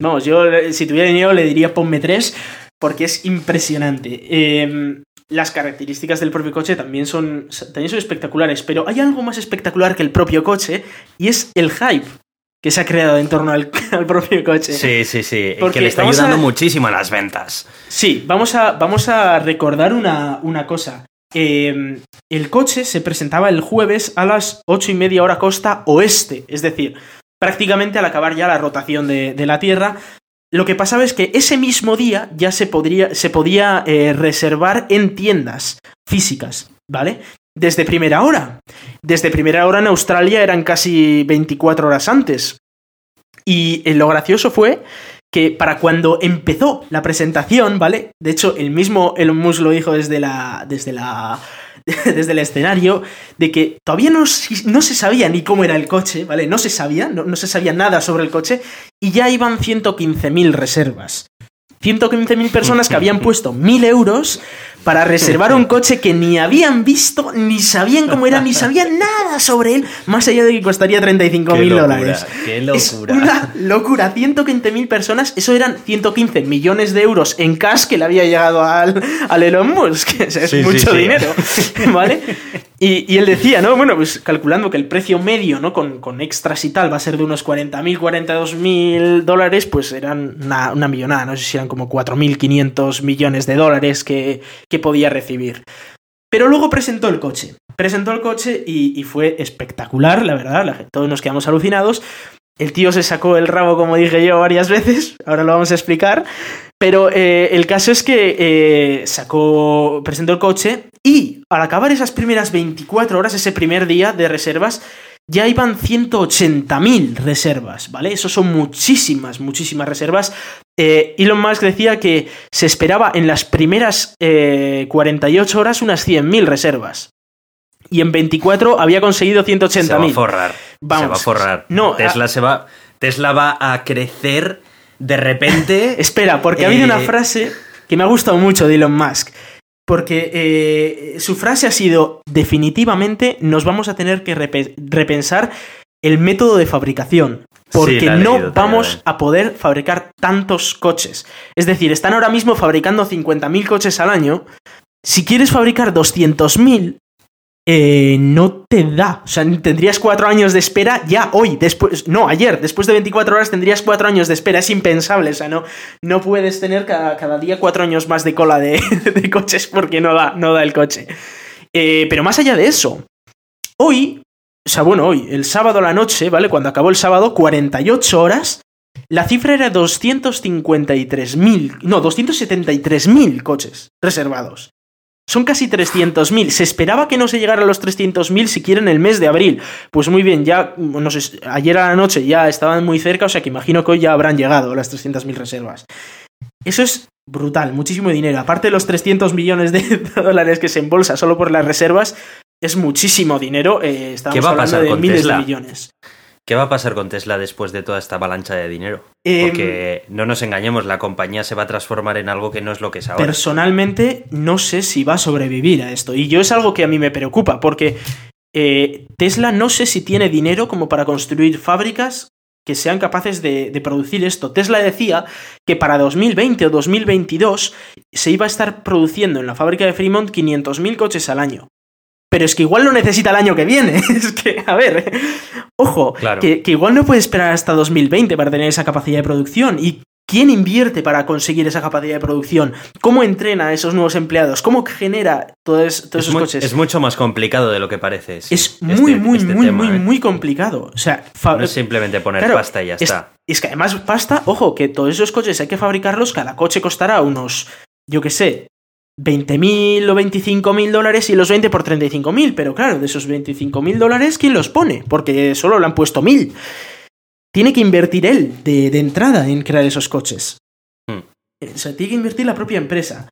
Vamos, yo si tuviera dinero le diría ponme tres, porque es impresionante. Eh, las características del propio coche también son, también son espectaculares, pero hay algo más espectacular que el propio coche y es el hype que se ha creado en torno al, al propio coche. Sí, sí, sí. Porque que le está ayudando a- muchísimo a las ventas. Sí, vamos a, vamos a recordar una, una cosa. Eh, el coche se presentaba el jueves a las ocho y media hora costa oeste, es decir, prácticamente al acabar ya la rotación de, de la Tierra. Lo que pasaba es que ese mismo día ya se, podría, se podía eh, reservar en tiendas físicas, ¿vale? Desde primera hora. Desde primera hora en Australia eran casi 24 horas antes. Y eh, lo gracioso fue que para cuando empezó la presentación, ¿vale? De hecho, el mismo Elon Musk lo dijo desde la. desde la. desde el escenario, de que todavía no, no, se sabía ni cómo era el coche, ¿vale? No se sabía, no, no se sabía nada sobre el coche, y ya iban 115.000 reservas. 115.000 personas que habían puesto 1.000 euros para reservar un coche que ni habían visto, ni sabían cómo era, ni sabían nada sobre él, más allá de que costaría 35.000 dólares. ¡Qué locura! Es una locura. 115.000 personas, eso eran 115 millones de euros en cash que le había llegado al, al Elon Musk. Sea, es Sí, sí, mucho sí. dinero, ¿vale? Y, él decía, ¿no? Bueno, pues calculando que el precio medio, ¿no? Con, con extras y tal, va a ser de unos 40.000, 42.000 dólares, pues eran una, millonada, no sé si eran como 4.500 millones de dólares que, que podía recibir. Pero luego presentó el coche. Presentó el coche y, fue espectacular, la verdad. Todos nos quedamos alucinados. El tío se sacó el rabo, como dije yo, varias veces. Ahora lo vamos a explicar. Pero eh, el caso es que eh, sacó, presentó el coche y al acabar esas primeras 24 horas, ese primer día de reservas, ya iban 180.000 reservas, ¿vale? Eso son muchísimas, muchísimas reservas. Eh, Elon Musk decía que se esperaba en las primeras eh, 48 horas unas 100.000 reservas. Y en 24 había conseguido 180.000. Se va a forrar. Vamos. Se va a forrar. No, Tesla a- se va. Tesla va a crecer de repente. Espera, porque ha habido una Eh, frase que me ha gustado mucho de Elon Musk. Porque eh, su frase ha sido, definitivamente nos vamos a tener que repe- repensar el método de fabricación. Porque Sí, no leído vamos a poder fabricar tantos coches. Es decir, están ahora mismo fabricando 50.000 coches al año. Si quieres fabricar 200.000, eh, no te da. O sea, tendrías cuatro años de espera ya hoy, después, no, ayer, después de 24 horas tendrías cuatro años de espera. Es impensable. O sea, no, no puedes tener cada, cada día cuatro años más de cola de, coches porque no da, no da el coche. Eh, pero más allá de eso, hoy o sea, bueno, hoy, el sábado a la noche, ¿vale? Cuando acabó el sábado, 48 horas, la cifra era 253.000, no, 273.000 coches reservados. Son casi 300.000. Se esperaba que no se llegara a los 300.000 siquiera en el mes de abril. Pues muy bien, ya, no sé, ayer a la noche ya estaban muy cerca, o sea que imagino que hoy ya habrán llegado las 300.000 reservas. Eso es brutal, muchísimo dinero. Aparte de los 300 millones de dólares que se embolsa solo por las reservas, es muchísimo dinero. Eh, estamos ¿Qué va a hablando pasar de con miles Tesla? de millones. ¿Qué va a pasar con Tesla después de toda esta avalancha de dinero? Em, Porque no nos engañemos, la compañía se va a transformar en algo que no es lo que es ahora. Personalmente, no sé si va a sobrevivir a esto. Y yo es algo que a mí me preocupa, porque eh, Tesla no sé si tiene dinero como para construir fábricas que sean capaces de, de producir esto. Tesla decía que para 2020 o 2022 se iba a estar produciendo en la fábrica de Fremont 500.000 coches al año. Pero es que igual lo necesita el año que viene. Es que, a ver, ojo, Claro. que, que igual no puede esperar hasta 2020 para tener esa capacidad de producción. ¿Y quién invierte para conseguir esa capacidad de producción? ¿Cómo entrena a esos nuevos empleados? ¿Cómo genera todos, todos es, esos coches? es mucho más complicado de lo que parece. sí, Es este- muy, muy, este muy, tema, muy, ¿eh? muy complicado. O sea, No es simplemente poner Claro, pasta y ya es, está. es que además pasta, ojo, que todos esos coches hay que fabricarlos, cada coche costará unos, yo qué sé, 20.000 o 25.000 dólares y los 20 por 35.000, pero claro, de esos 25.000 dólares, ¿quién los pone? Porque solo le han puesto 1.000. Tiene que invertir él de, de entrada en crear esos coches. Hmm. O sea, tiene que invertir la propia empresa.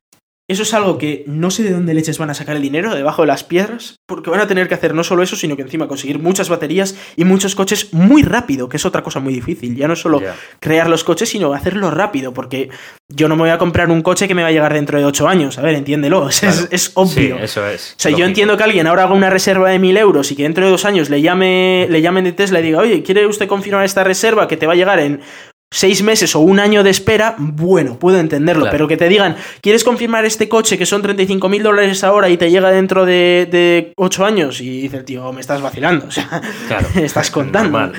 Eso es algo que no sé de dónde leches van a sacar el dinero, debajo de las piedras, porque van a tener que hacer no solo eso, sino que encima conseguir muchas baterías y muchos coches muy rápido, que es otra cosa muy difícil. Ya no es solo crear los coches, sino hacerlo rápido, porque yo no me voy a comprar un coche que me va a llegar dentro de 8 años. A ver, entiéndelo, es, Claro. es obvio. Sí, eso es. O sea, yo entiendo que alguien ahora haga una reserva de 1000 euros y que dentro de dos años le llame, le llamen de Tesla y diga, oye, ¿quiere usted confirmar esta reserva que te va a llegar en seis meses o un año de espera? Bueno, puedo entenderlo, Claro. pero que te digan, ¿quieres confirmar este coche que son 35 mil dólares ahora y te llega dentro de, de 8 años? Y dice el tío, me estás vacilando, o sea, Claro. me estás contando. Normal.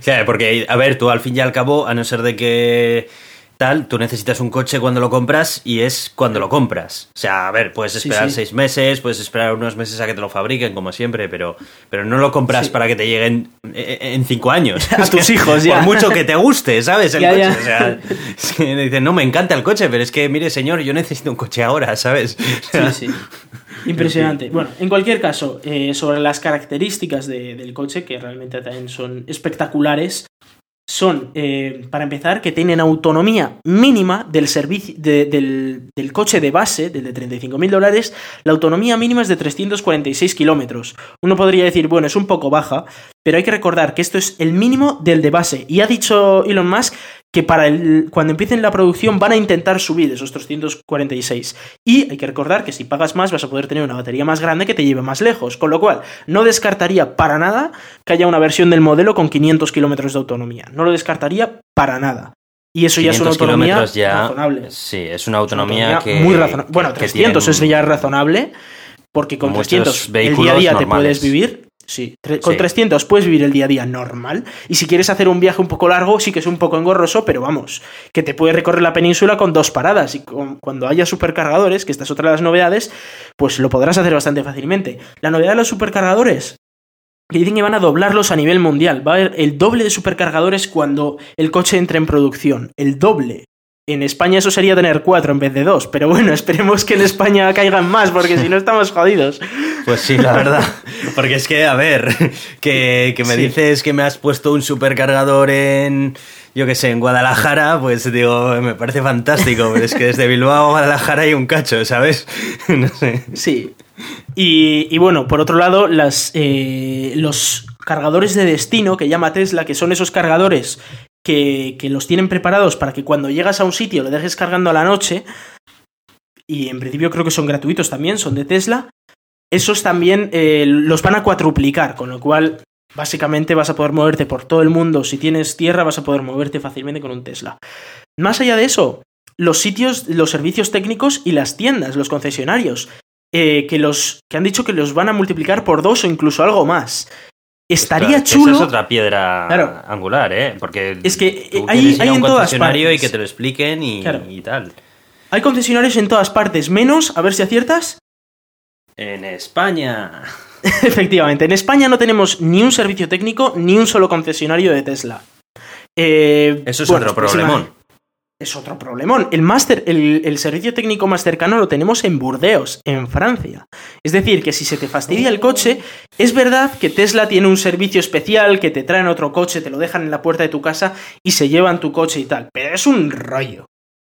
O sea, porque, a ver, tú al fin y al cabo, a no ser de que tal, tú necesitas un coche cuando lo compras y es cuando lo compras. O sea, a ver, puedes esperar sí. seis meses, puedes esperar unos meses a que te lo fabriquen, como siempre, pero, pero no lo compras Sí. para que te lleguen eh, en cinco años. A tus hijos, ya. Por mucho que te guste, ¿sabes? El Ya, coche. ya. O sea, es que dicen, no, me encanta el coche, pero es que, mire, señor, yo necesito un coche ahora, ¿sabes? O sea, Sí, sí. Impresionante. Bueno, en cualquier caso, eh, sobre las características de- del coche, que realmente también son espectaculares, son, eh, para empezar, que tienen autonomía mínima del servicio de- del, del coche de base, del de 35.000 dólares, la autonomía mínima es de 346 kilómetros. Uno podría decir, bueno, es un poco baja, pero hay que recordar que esto es el mínimo del de base. Y ha dicho Elon Musk que para el, cuando empiecen la producción van a intentar subir esos 346. Y hay que recordar que si pagas más vas a poder tener una batería más grande que te lleve más lejos. Con lo cual, no descartaría para nada que haya una versión del modelo con 500 kilómetros de autonomía. No lo descartaría para nada. Y eso ya es una 500 autonomía ya. razonable. Sí, es una autonomía, que. muy razonable. Bueno, que 300 tienen- es ya razonable, porque con Muchos 300 el día a día te puedes vivir. Sí, con Sí. 300 puedes vivir el día a día normal. Y si quieres hacer un viaje un poco largo, sí que es un poco engorroso, pero vamos, que te puedes recorrer la península con dos paradas. Y con- cuando haya supercargadores, que esta es otra de las novedades, pues lo podrás hacer bastante fácilmente. La novedad de los supercargadores, que dicen que van a doblarlos a nivel mundial. Va a haber el doble de supercargadores cuando el coche entre en producción. El doble. En España eso sería tener cuatro en vez de dos. Pero bueno, esperemos que en España caigan más, porque si no estamos jodidos. Pues sí, la verdad. Porque es que, a ver, que, que me Sí. dices que me has puesto un supercargador en, yo qué sé, en Guadalajara, pues digo, me parece fantástico, pero es que desde Bilbao a Guadalajara hay un cacho, ¿sabes? No sé. Sí. Y, y bueno, por otro lado, las, eh, los cargadores de destino que llama Tesla, que son esos cargadores que, que los tienen preparados para que cuando llegas a un sitio lo dejes cargando a la noche, y en principio creo que son gratuitos también, son de Tesla, esos también eh, los van a cuatruplicar, con lo cual básicamente vas a poder moverte por todo el mundo. Si tienes tierra, vas a poder moverte fácilmente con un Tesla. Más allá de eso, los sitios, los servicios técnicos y las tiendas, los concesionarios, eh, que los que han dicho que los van a multiplicar por dos o incluso algo más. Estaría chulo. Esa es otra piedra Claro. angular, ¿eh? Porque Es que, tú eh, hay- ir hay a un en todas concesionario y que te lo expliquen y, Claro. y tal. Hay concesionarios en todas partes, menos, a ver si aciertas, En España. Efectivamente, en España no tenemos ni un servicio técnico ni un solo concesionario de Tesla. Eh, Eso es bueno, otro próxima- problemón. Es otro problemón. El, máster, el, el servicio técnico más cercano lo tenemos en Burdeos, en Francia. Es decir, que si se te fastidia el coche, es verdad que Tesla tiene un servicio especial que te traen otro coche, te lo dejan en la puerta de tu casa y se llevan tu coche y tal. Pero es un rollo.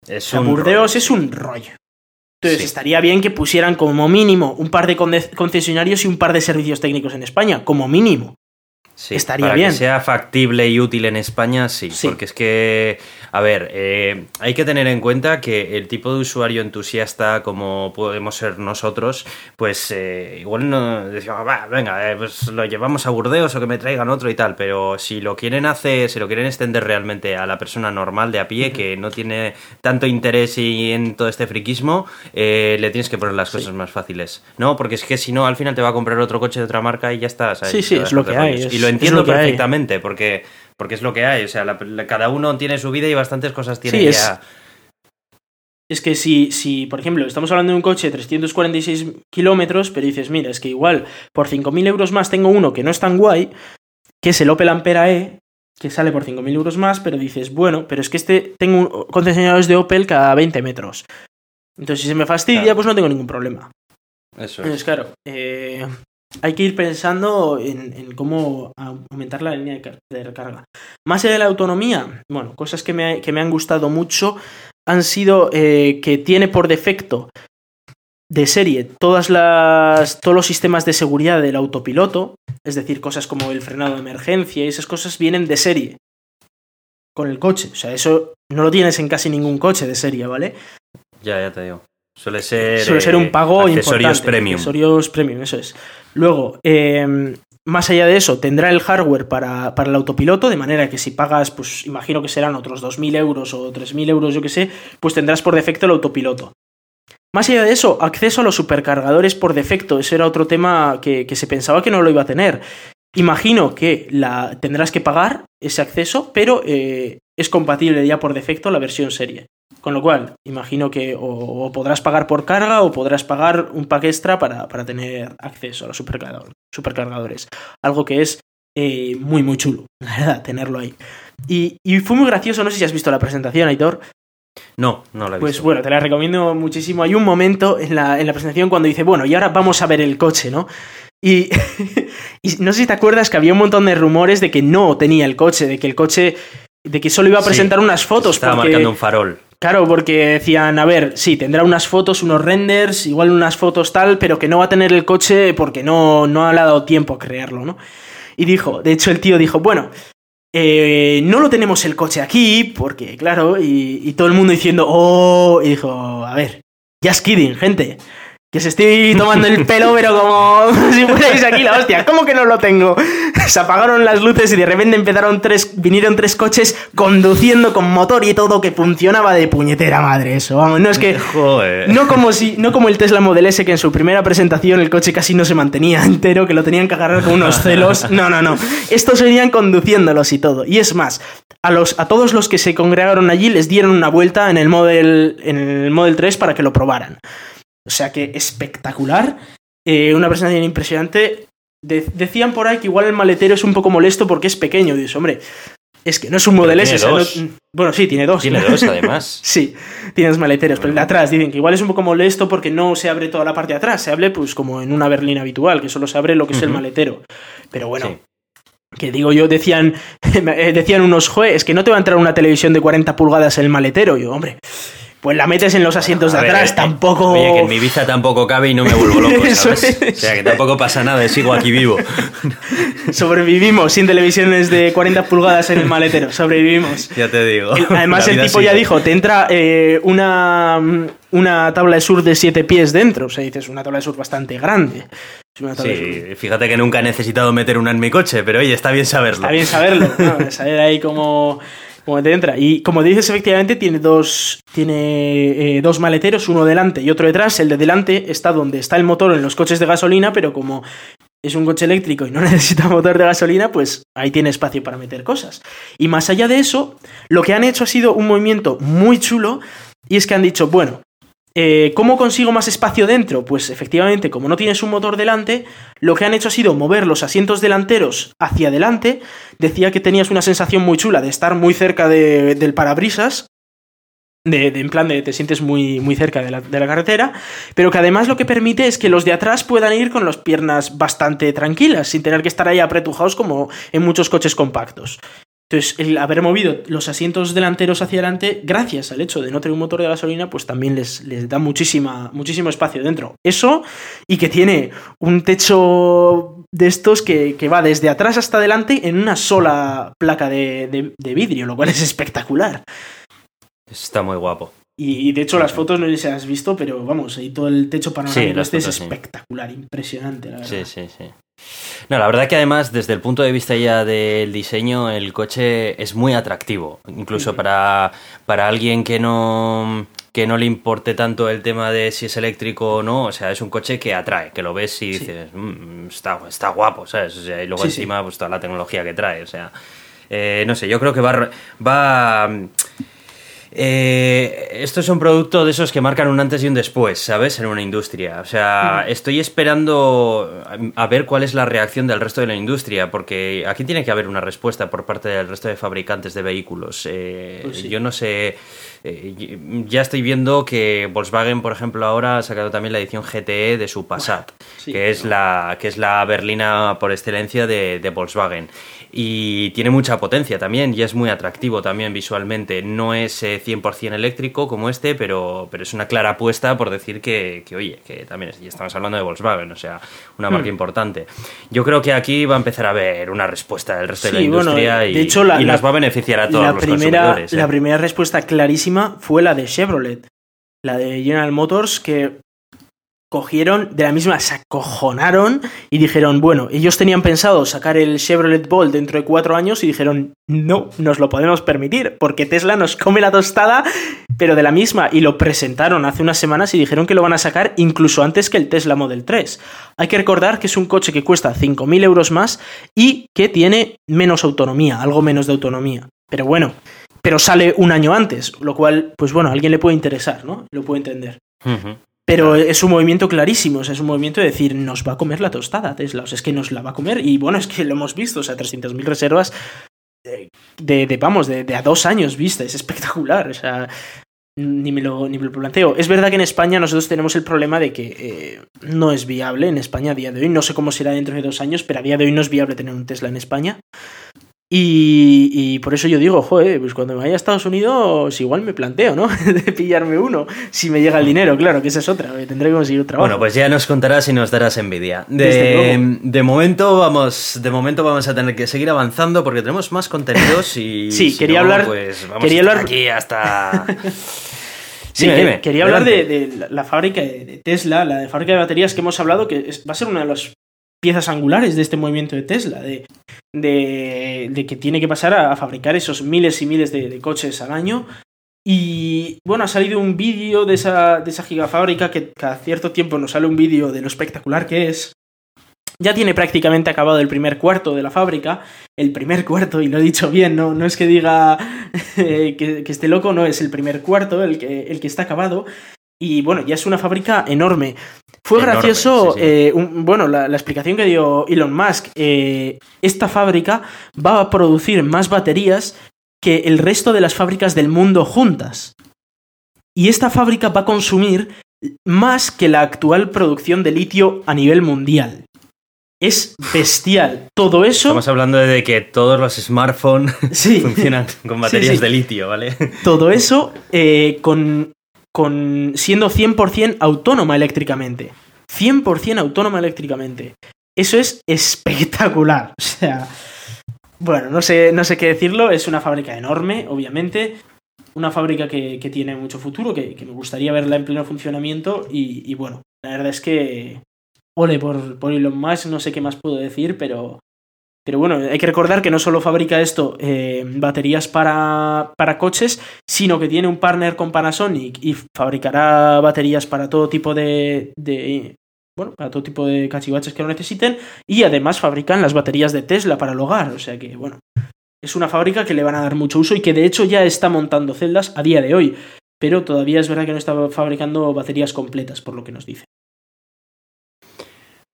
Es O sea, un Burdeos rollo. es un rollo. Entonces Sí. estaría bien que pusieran como mínimo un par de concesionarios y un par de servicios técnicos en España, como mínimo. Sí, estaría para bien. que sea factible y útil en España, sí, Sí. Porque es que, a ver, eh, hay que tener en cuenta que el tipo de usuario entusiasta como podemos ser nosotros, pues eh, igual no decimos, va, venga, eh, pues lo llevamos a Burdeos o que me traigan otro y tal. Pero si lo quieren hacer, si lo quieren extender realmente a la persona normal de a pie, que no tiene tanto interés y en todo este friquismo, eh, le tienes que poner las cosas más fáciles. No, porque es que si no, al final te va a comprar otro coche de otra marca y ya está. ¿sabes? Sí, sí, es lo que hay, rollos. es- y lo es entiendo lo que hay. perfectamente, porque, porque es lo que hay. O sea, la- la- cada uno tiene su vida y bastantes cosas tiene Sí, ya. Es que si, si, por ejemplo, estamos hablando de un coche de 346 kilómetros, pero dices, mira, es que igual por 5.000 euros más tengo uno que no es tan guay, que es el Opel Ampera E, que sale por 5.000 euros más, pero dices, bueno, pero es que este tengo un- concesionarios de Opel cada 20 metros. Entonces, si se me fastidia, Claro. pues no tengo ningún problema. Eso Entonces, es. claro, eh, hay que ir pensando en, cómo aumentar la línea de, car- de recarga. Más allá de la autonomía, bueno, cosas que me, que me han gustado mucho han sido eh, que tiene por defecto de serie todas todos los sistemas de seguridad del autopiloto, es decir, cosas como el frenado de emergencia y esas cosas vienen de serie con el coche. O sea, eso no lo tienes en casi ningún coche de serie, ¿vale? Ya, ya te digo. Suele ser. Suele ser eh, un pago accesorios importante. premium. Accesorios premium, eso es. Luego, eh, más allá de eso, tendrá el hardware para, para el autopiloto, de manera que si pagas, pues imagino que serán otros 2.000 euros o 3.000 euros, yo que sé, pues tendrás por defecto el autopiloto. Más allá de eso, acceso a los supercargadores por defecto. Ese era otro tema que, que se pensaba que no lo iba a tener. Imagino que la, tendrás que pagar ese acceso, pero eh, es compatible ya por defecto la versión serie. Con lo cual, imagino que o, o podrás pagar por carga o podrás pagar un pack extra para, para tener acceso a los supercargador- supercargadores. Algo que es eh, muy, muy chulo, la verdad, tenerlo ahí. Y, y fue muy gracioso, no sé si has visto la presentación, Aitor. No, no la he Pues visto. bueno, te la recomiendo muchísimo. Hay un momento en la, en la presentación cuando dice, bueno, y ahora vamos a ver el coche, ¿no? Y, y no sé si te acuerdas que había un montón de rumores de que no tenía el coche, de que el coche, de que solo iba a Sí, presentar unas fotos. Estaba porque- marcando un farol. Claro, porque decían, a ver, sí, tendrá unas fotos, unos renders, igual unas fotos tal, pero que no va a tener el coche porque no, no ha dado tiempo a crearlo, ¿no? Y dijo, de hecho el tío dijo, bueno, eh, no lo tenemos el coche aquí, porque claro, y, y todo el mundo diciendo, oh, y dijo, a ver, just kidding, gente. Que se estoy tomando el pelo, pero como si fuerais aquí la hostia. ¿Cómo que no lo tengo? Se apagaron las luces y de repente empezaron tres, vinieron tres coches conduciendo con motor y todo que funcionaba de puñetera madre eso. Vamos, no es que Joder. no como si no como el Tesla Model S que en su primera presentación el coche casi no se mantenía entero, que lo tenían que agarrar con unos celos. No, no, no. Estos venían conduciéndolos y todo. Y es más, a los a todos los que se congregaron allí les dieron una vuelta en el Model en el Model 3 para que lo probaran. O sea que espectacular. Eh, una presentación impresionante. De- decían por ahí que igual el maletero es un poco molesto porque es pequeño. Dices, hombre, es que no es un Model tiene S. o sea, dos. no- bueno, sí, tiene dos. Tiene dos, además. Sí, tienes maleteros, pero el de atrás dicen que igual es un poco molesto porque no se abre toda la parte de atrás, se abre pues como en una berlina habitual, que solo se abre lo que es el maletero. Pero bueno, Sí. que digo yo, decían, eh, decían unos, joder, es que no te va a entrar una televisión de 40 pulgadas en el maletero. Yo, hombre, pues la metes en los asientos de ver, atrás, eh, tampoco... Oye, que en mi Ibiza tampoco cabe y no me vuelvo loco, ¿sabes? es. O sea, que tampoco pasa nada, sigo aquí vivo. Sobrevivimos sin televisiones de 40 pulgadas en el maletero, sobrevivimos. Ya te digo. Además, el tipo ya dijo, te entra eh, una, una tabla de surf de 7 pies dentro. O sea, dices, una tabla de surf bastante grande. Sí, fíjate que nunca he necesitado meter una en mi coche, pero oye, está bien saberlo. Está bien saberlo, ¿no? saber ahí cómo, entra. Y como dices, efectivamente, tiene dos, tiene, eh, dos maleteros, uno delante y otro detrás. El de delante está donde está el motor en los coches de gasolina, pero como es un coche eléctrico y no necesita motor de gasolina, pues ahí tiene espacio para meter cosas. Y más allá de eso, lo que han hecho ha sido un movimiento muy chulo y es que han dicho, bueno, Eh, ¿Cómo consigo más espacio dentro? Pues efectivamente, como no tienes un motor delante, lo que han hecho ha sido mover los asientos delanteros hacia adelante. Decía que tenías una sensación muy chula de estar muy cerca del parabrisas. De, en plan de te sientes muy, muy cerca de la, de la, carretera, pero que además lo que permite es que los de atrás puedan ir con las piernas bastante tranquilas, sin tener que estar ahí apretujados como en muchos coches compactos. Entonces, el haber movido los asientos delanteros hacia adelante, gracias al hecho de no tener un motor de gasolina, pues también les, les da muchísima, muchísimo espacio dentro. Eso, y que tiene un techo de estos que, que va desde atrás hasta adelante en una sola placa de, de, de vidrio, lo cual es espectacular. Está muy guapo. Y, de hecho las fotos no sé si has visto, pero vamos, ahí todo el techo panorámico sí, este fotos, es espectacular, sí. impresionante, la verdad. Sí, sí, sí. No, la verdad que además, desde el punto de vista ya del diseño, el coche es muy atractivo. Incluso sí. para, para alguien que no que no le importe tanto el tema de si es eléctrico o no, o sea, es un coche que atrae, que lo ves y dices, mmm, está, está guapo, ¿sabes? O sea, y luego encima, pues toda la tecnología que trae, o sea, eh, no sé, yo creo que va, va eh, esto es un producto de esos que marcan un antes y un después, ¿sabes? En una industria. O sea, estoy esperando a ver cuál es la reacción del resto de la industria, porque aquí tiene que haber una respuesta por parte del resto de fabricantes de vehículos. Eh, pues sí. Yo no sé. Eh, ya estoy viendo que Volkswagen, por ejemplo, ahora ha sacado también la edición GTE de su Passat, sí, que, es no. la, que es la berlina por excelencia de, de Volkswagen y tiene mucha potencia también y es muy atractivo también visualmente. No es eh, 100% eléctrico como este, pero, pero es una clara apuesta por decir que, que oye, que también es, y estamos hablando de Volkswagen, o sea, una marca hmm. importante. Yo creo que aquí va a empezar a haber una respuesta del resto sí, de la industria bueno, y, de hecho, la, y, nos va a beneficiar a todos la los primera, consumidores. ¿eh? La primera respuesta clarísima fue la de Chevrolet, la de General Motors, que cogieron de la misma, se acojonaron y dijeron, bueno, ellos tenían pensado sacar el Chevrolet Bolt dentro de cuatro años y dijeron, no, nos lo podemos permitir, porque Tesla nos come la tostada, pero de la misma, y lo presentaron hace unas semanas y dijeron que lo van a sacar incluso antes que el Tesla Model 3. Hay que recordar que es un coche que cuesta 5.000 euros más y que tiene menos autonomía, algo menos de autonomía. Pero bueno, pero sale un año antes, lo cual, pues bueno, a alguien le puede interesar, ¿no? Lo puede entender. Pero es un movimiento clarísimo, o sea, es un movimiento de decir, nos va a comer la tostada Tesla, o sea, es que nos la va a comer, y bueno, es que lo hemos visto, o sea, 300.000 reservas de, de, de, vamos, de, de, a dos años vista, es espectacular, o sea, ni me, lo, ni me lo planteo. Es verdad que en España nosotros tenemos el problema de que eh, no es viable en España a día de hoy, no sé cómo será dentro de dos años, pero a día de hoy no es viable tener un Tesla en España. Y, y, por eso yo digo, joder, pues cuando me vaya a Estados Unidos igual me planteo, ¿no? de pillarme uno, si me llega el dinero, claro, que esa es otra, tendré que conseguir trabajo. Bueno, pues ya nos contarás y nos darás envidia. De, de, momento vamos, de momento vamos a tener que seguir avanzando porque tenemos más contenidos y sí, si quería no, hablar, pues vamos quería a estar hablar aquí hasta Sí, dime, dime, quería hablar de, de, la fábrica de Tesla, la de fábrica de baterías que hemos hablado, que va a ser una de las piezas angulares de este movimiento de Tesla, de, de, que tiene que pasar a, fabricar esos miles y miles de, coches al año. Y bueno, ha salido un vídeo de esa, de esa gigafábrica que cada cierto tiempo nos sale un vídeo de lo espectacular que es. Ya tiene prácticamente acabado el primer cuarto de la fábrica. El primer cuarto, y lo he dicho bien, no, no es que diga que, que, esté loco, no, es el primer cuarto el que, el que está acabado. Y bueno, ya es una fábrica enorme. Fue enorme, gracioso, sí, sí. Eh, un, bueno, la, la, explicación que dio Elon Musk. Eh, esta fábrica va a producir más baterías que el resto de las fábricas del mundo juntas. Y esta fábrica va a consumir más que la actual producción de litio a nivel mundial. Es bestial. Todo eso. Estamos hablando de que todos los smartphones sí. funcionan con baterías sí, de litio, ¿vale? Todo eso eh, con con siendo 100% autónoma eléctricamente. 100% autónoma eléctricamente. Eso es espectacular. O sea, bueno, no sé, no sé qué decirlo. Es una fábrica enorme, obviamente. Una fábrica que, que tiene mucho futuro, que, que, me gustaría verla en pleno funcionamiento. Y, y, bueno, la verdad es que. Ole por, por Elon Musk, no sé qué más puedo decir, pero pero bueno, hay que recordar que no solo fabrica esto eh, baterías para, para, coches, sino que tiene un partner con Panasonic y fabricará baterías para todo tipo de, de bueno, para todo tipo de cachivaches que lo necesiten y además fabrican las baterías de Tesla para el hogar, o sea que bueno, es una fábrica que le van a dar mucho uso y que de hecho ya está montando celdas a día de hoy. pero todavía es verdad que no está fabricando baterías completas, por lo que nos dice.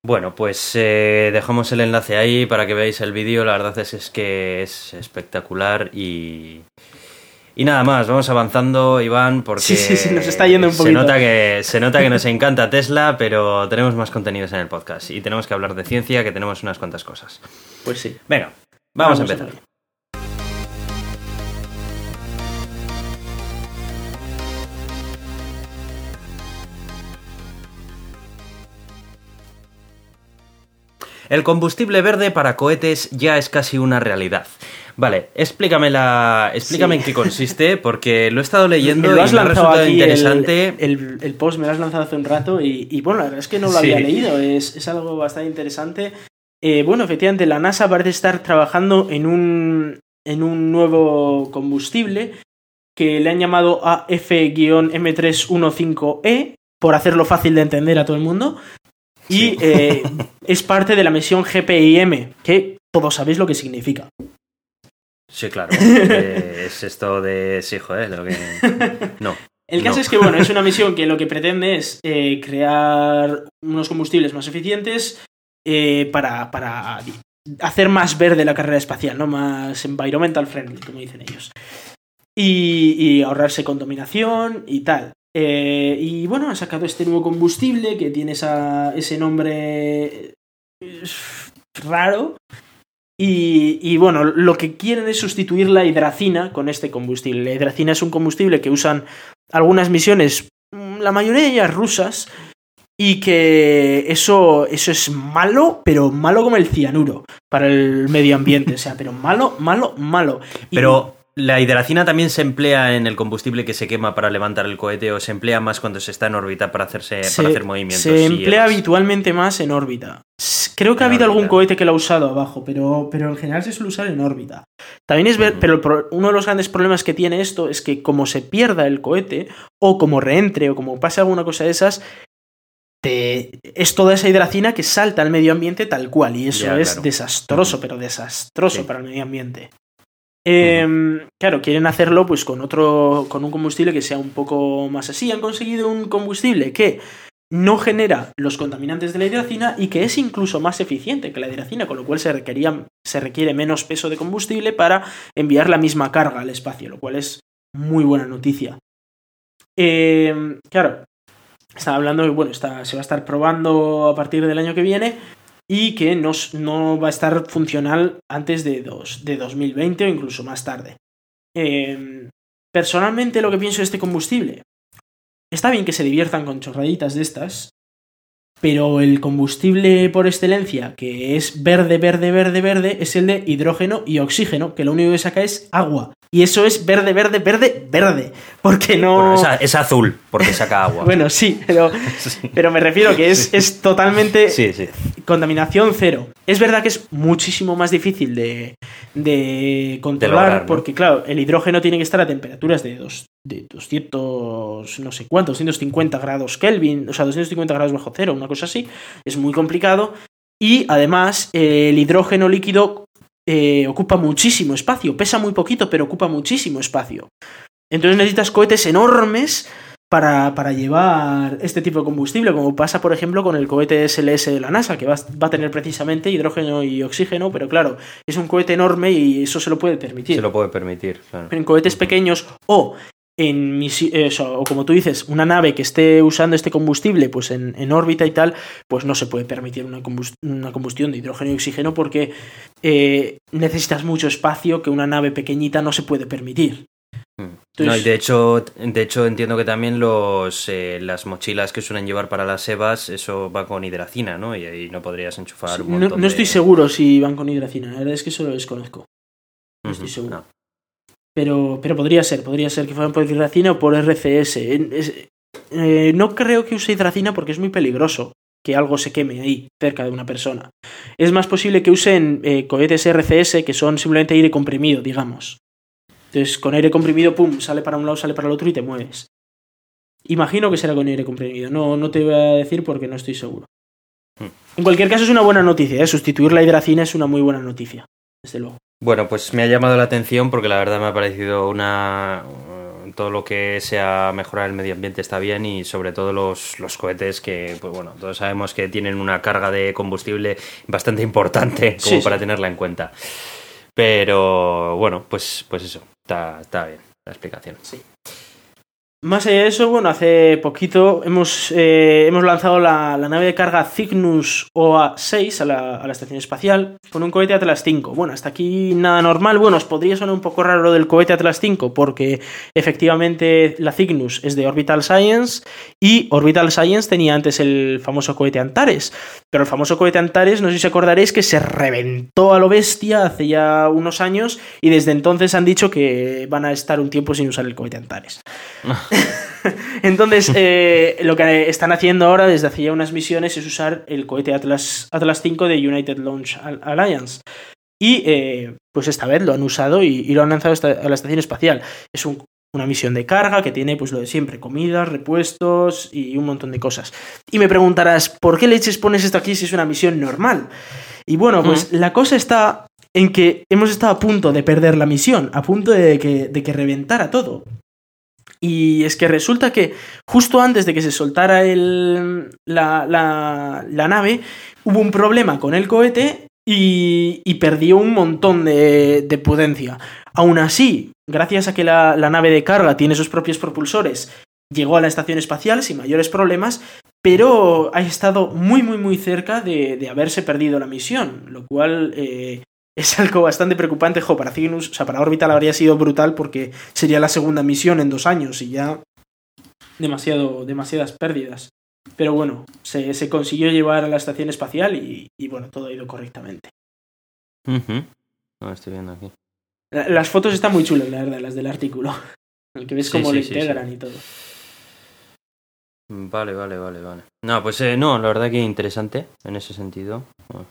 Bueno, pues eh, dejamos el enlace ahí para que veáis el vídeo. La verdad es, es que es espectacular y, y nada más, vamos avanzando, Iván, porque Sí, sí, sí, nos está yendo un se poquito. nota que se nota que nos encanta Tesla, pero tenemos más contenidos en el podcast y tenemos que hablar de ciencia, que tenemos unas cuantas cosas. Pues sí. Venga, vamos, a empezar. El combustible verde para cohetes ya es casi una realidad. Vale, explícame la, explícame Sí. en qué consiste, porque lo he estado leyendo lo has y me ha resultado interesante. El, el- el post me lo has lanzado hace un rato y, y, bueno, la verdad es que no lo Sí. había leído, es, es algo bastante interesante. Eh, bueno, efectivamente, la NASA parece estar trabajando en un, en un nuevo combustible que le han llamado AF-M315E, por hacerlo fácil de entender a todo el mundo. Y Sí. eh, es parte de la misión GPIM, que todos sabéis lo que significa. Sí, claro. eh, es esto de... Sí, joder, lo que... No. El caso No. es que, bueno, es una misión que lo que pretende es eh, crear unos combustibles más eficientes eh, para, para hacer más verde la carrera espacial, ¿no? Más environmental friendly, como dicen ellos. Y, y ahorrarse contaminación y tal. Eh, y bueno, han sacado este nuevo combustible que tiene ese nombre eh, raro. Y, bueno, lo que quieren es sustituir la hidracina con este combustible. La hidracina es un combustible que usan algunas misiones, mm, la mayoría de ellas rusas, y que eso, eso es malo, pero malo como el cianuro para el medio ambiente. O sea, pero malo, malo, malo. Pero la hidracina también se emplea en el combustible que se quema para levantar el cohete o se emplea más cuando se está en órbita para hacerse se, para hacer movimientos. se emplea habitualmente más en órbita. Creo que ha habido algún cohete que lo ha usado abajo, pero, pero en general se suele usar en órbita. También es ver, pero uno de los grandes problemas que tiene esto es que como se pierda el cohete, o como reentre, o como pase alguna cosa de esas, te- es toda esa hidracina que salta al medio ambiente tal cual, y eso Ya, es claro. desastroso, pero desastroso Sí. para el medio ambiente. Em, Claro, quieren hacerlo pues con otro, con un combustible que sea un poco más así. Han conseguido un combustible que no genera los contaminantes de la hidracina y que es incluso más eficiente que la hidracina, con lo cual se, requería, se requiere menos peso de combustible para enviar la misma carga al espacio, lo cual es muy buena noticia. Em, claro, estaba hablando bueno, está, se va a estar probando a partir del año que viene y que no, no va a estar funcional antes de, dos, de 2020 o incluso más tarde. Em, personalmente lo que pienso de este combustible, está bien que se diviertan con chorraditas de estas, pero el combustible por excelencia, que es verde, verde, verde, verde, es el de hidrógeno y oxígeno, que lo único que saca es agua. Y eso es verde, verde, verde, verde. Porque no... Bueno, es, azul, porque saca agua. Bueno, sí, pero, Sí. pero me refiero que es, es totalmente sí, sí. contaminación cero. Es verdad que es muchísimo más difícil de, de controlar, lograr, ¿no? porque claro, el hidrógeno tiene que estar a temperaturas de, dos, de 200, no sé cuánto, 250 grados Kelvin, o sea, 250 grados bajo cero, una cosa así. Es muy complicado. Y además, el hidrógeno líquido eh, ocupa muchísimo espacio, pesa muy poquito, pero ocupa muchísimo espacio. Entonces necesitas cohetes enormes para, para llevar este tipo de combustible, como pasa, por ejemplo, con el cohete SLS de la NASA, que va, va a tener precisamente hidrógeno y oxígeno, pero claro, es un cohete enorme y eso se lo puede permitir. Se lo puede permitir. claro. En cohetes pequeños o en misi- eh, o como tú dices, una nave que esté usando este combustible pues en, en órbita y tal, pues no se puede permitir una, combust- una combustión de hidrógeno y oxígeno porque eh, necesitas mucho espacio que una nave pequeñita no se puede permitir. Mm. Entonces- No, y de hecho, de hecho entiendo que también los eh, las mochilas que suelen llevar para las EVAs, eso va con hidracina, ¿no? Y ahí no podrías enchufar un No, montón no estoy de- seguro si van con hidracina, la verdad es que eso lo desconozco. no estoy seguro. no. Pero, pero podría ser, podría ser que fueran por hidracina o por RCS. Eh, no creo que use hidracina porque es muy peligroso que algo se queme ahí, cerca de una persona. Es más posible que usen eh, cohetes RCS que son simplemente aire comprimido, digamos. Entonces, con aire comprimido, pum, sale para un lado, sale para el otro y te mueves. Imagino que será con aire comprimido. No, no te voy a decir porque no estoy seguro. Hmm. En cualquier caso, es una buena noticia. ¿eh? Sustituir la hidracina es una muy buena noticia. Desde luego. Bueno, pues me ha llamado la atención porque la verdad me ha parecido una todo lo que sea mejorar el medio ambiente está bien y sobre todo los, los cohetes que, pues bueno, todos sabemos que tienen una carga de combustible bastante importante como para tenerla en cuenta. Pero bueno, pues, pues eso, está, está bien la explicación. Sí. Más allá de eso, bueno, hace poquito hemos, eh, hemos lanzado la, nave de carga Cygnus OA6 a la, a la, estación espacial con un cohete Atlas 5. Bueno, hasta aquí nada normal. Bueno, os podría sonar un poco raro lo del cohete Atlas 5 porque efectivamente la Cygnus es de Orbital Science y Orbital Science tenía antes el famoso cohete Antares. Pero el famoso cohete Antares, no sé si os acordaréis, que se reventó a lo bestia hace ya unos años y desde entonces han dicho que van a estar un tiempo sin usar el cohete Antares. Entonces, eh, lo que están haciendo ahora desde hace ya unas misiones es usar el cohete Atlas, Atlas 5 de United Launch Alliance. Y eh, pues esta vez lo han usado y, lo han lanzado a la estación espacial. Es una misión de carga que tiene pues lo de siempre, comidas, repuestos y un montón de cosas. Y me preguntarás, ¿por qué leches pones esto aquí si es una misión normal? Y bueno, pues la cosa está en que hemos estado a punto de perder la misión, a punto de que, de que reventara todo. Y es que resulta que justo antes de que se soltara el, la, la, nave, hubo un problema con el cohete y, y perdió un montón de, de, potencia. Aún así, gracias a que la, la, nave de carga tiene sus propios propulsores, llegó a la estación espacial sin mayores problemas, pero ha estado muy, muy, muy cerca de, de haberse perdido la misión, lo cual eh, es algo bastante preocupante. Jo, para Cygnus, o sea, para Orbital habría sido brutal porque sería la segunda misión en dos años y ya demasiado, demasiadas pérdidas. Pero bueno, se, consiguió llevar a la estación espacial y, bueno, todo ha ido correctamente. estoy viendo aquí. Las fotos están muy chulas, la verdad, las del artículo. El que ves cómo lo integran y todo. Vale, vale, vale, vale. No, pues eh, no, la verdad que interesante en ese sentido.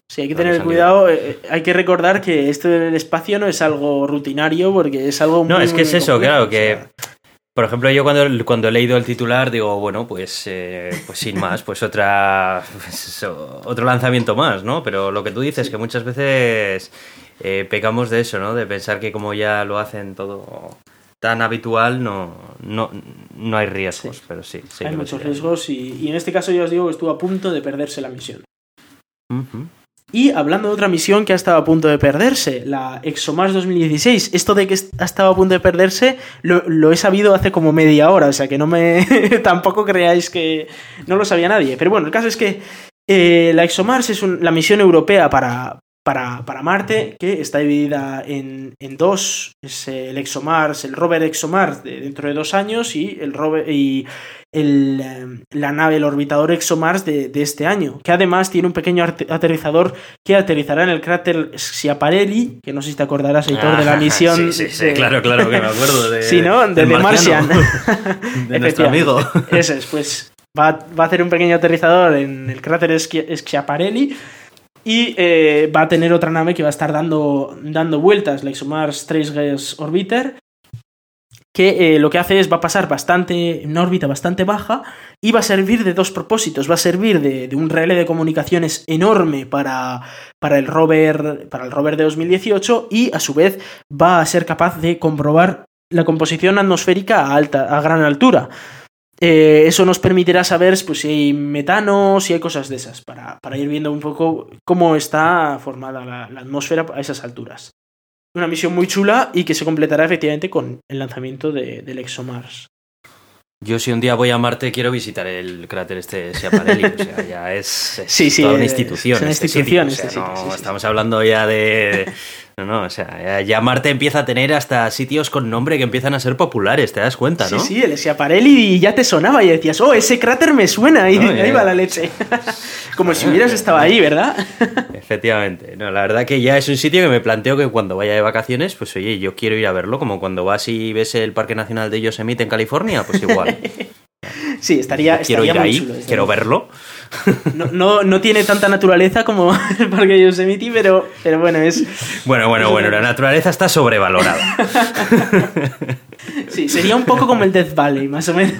sí, hay que tener cuidado. Eh, eh, hay que recordar que esto del espacio no es algo rutinario porque es algo No, es que es eso, claro, que. Por ejemplo, yo cuando, cuando he leído el titular digo, bueno, pues, pues sin más, pues otra pues otro lanzamiento más, ¿no? Pero lo que tú dices, que muchas veces pecamos de eso, ¿no? De pensar que como ya lo hacen todo tan habitual no, no, no hay riesgos, pero sí. hay muchos riesgos y, en este caso yo os digo que estuvo a punto de perderse la misión. Y hablando de otra misión que ha estado a punto de perderse, la ExoMars 2016. Esto de que ha estado a punto de perderse lo, he sabido hace como media hora, o sea que no me. tampoco creáis que no lo sabía nadie. Pero bueno, el caso es que eh, la ExoMars es la misión europea para, para, para, Marte, que está dividida en, en, dos. Es el ExoMars, el rover ExoMars de dentro de dos años y el rover y el, em, la nave, el orbitador ExoMars de, de, este año, que además tiene un pequeño aterrizador que aterrizará en el cráter Schiaparelli, que no sé si te acordarás, Heitor, de la misión. Sí, sí, claro, claro que me acuerdo de. Sí, ¿no? De, de Martian. de nuestro amigo. Eso es, pues va, va a hacer un pequeño aterrizador en el cráter Schiaparelli y eh, va a tener otra nave que va a estar dando, dando vueltas, la ExoMars Trace Orbiter, que eh, lo que hace es va a pasar bastante una órbita bastante baja y va a servir de dos propósitos. Va a servir de, un relé de comunicaciones enorme para, para, el rover, para el rover de 2018 y a su vez va a ser capaz de comprobar la composición atmosférica a, alta, a gran altura. Eh, eso nos permitirá saber pues, si hay metano, si hay cosas de esas, para, ir viendo un poco cómo está formada la, atmósfera a esas alturas. Una misión muy chula y que se completará efectivamente con el lanzamiento de, del ExoMars. Yo si un día voy a Marte quiero visitar el cráter este Schiaparelli, o sea, ya es, sí, sí, toda una institución. Es una este institución, este estamos hablando ya de, no, no, o sea, ya Marte empieza a tener hasta sitios con nombre que empiezan a ser populares, ¿te das cuenta, no? Sí, sí, el Schiaparelli ya te sonaba y decías, oh, ese cráter me suena, y ahí va la leche. Como si hubieras estado ahí, ¿verdad? Efectivamente. No, la verdad que ya es un sitio que me planteo que cuando vaya de vacaciones, pues oye, yo quiero ir a verlo, como cuando vas y ves el Parque Nacional de Yosemite en California, pues igual. Sí, estaría, quiero ir ahí, quiero verlo. No, no, tiene tanta naturaleza como el Parque Yosemite, pero, pero bueno, es... Bueno, bueno, bueno, la naturaleza está sobrevalorada. Sí, sería un poco como el Death Valley, más o menos.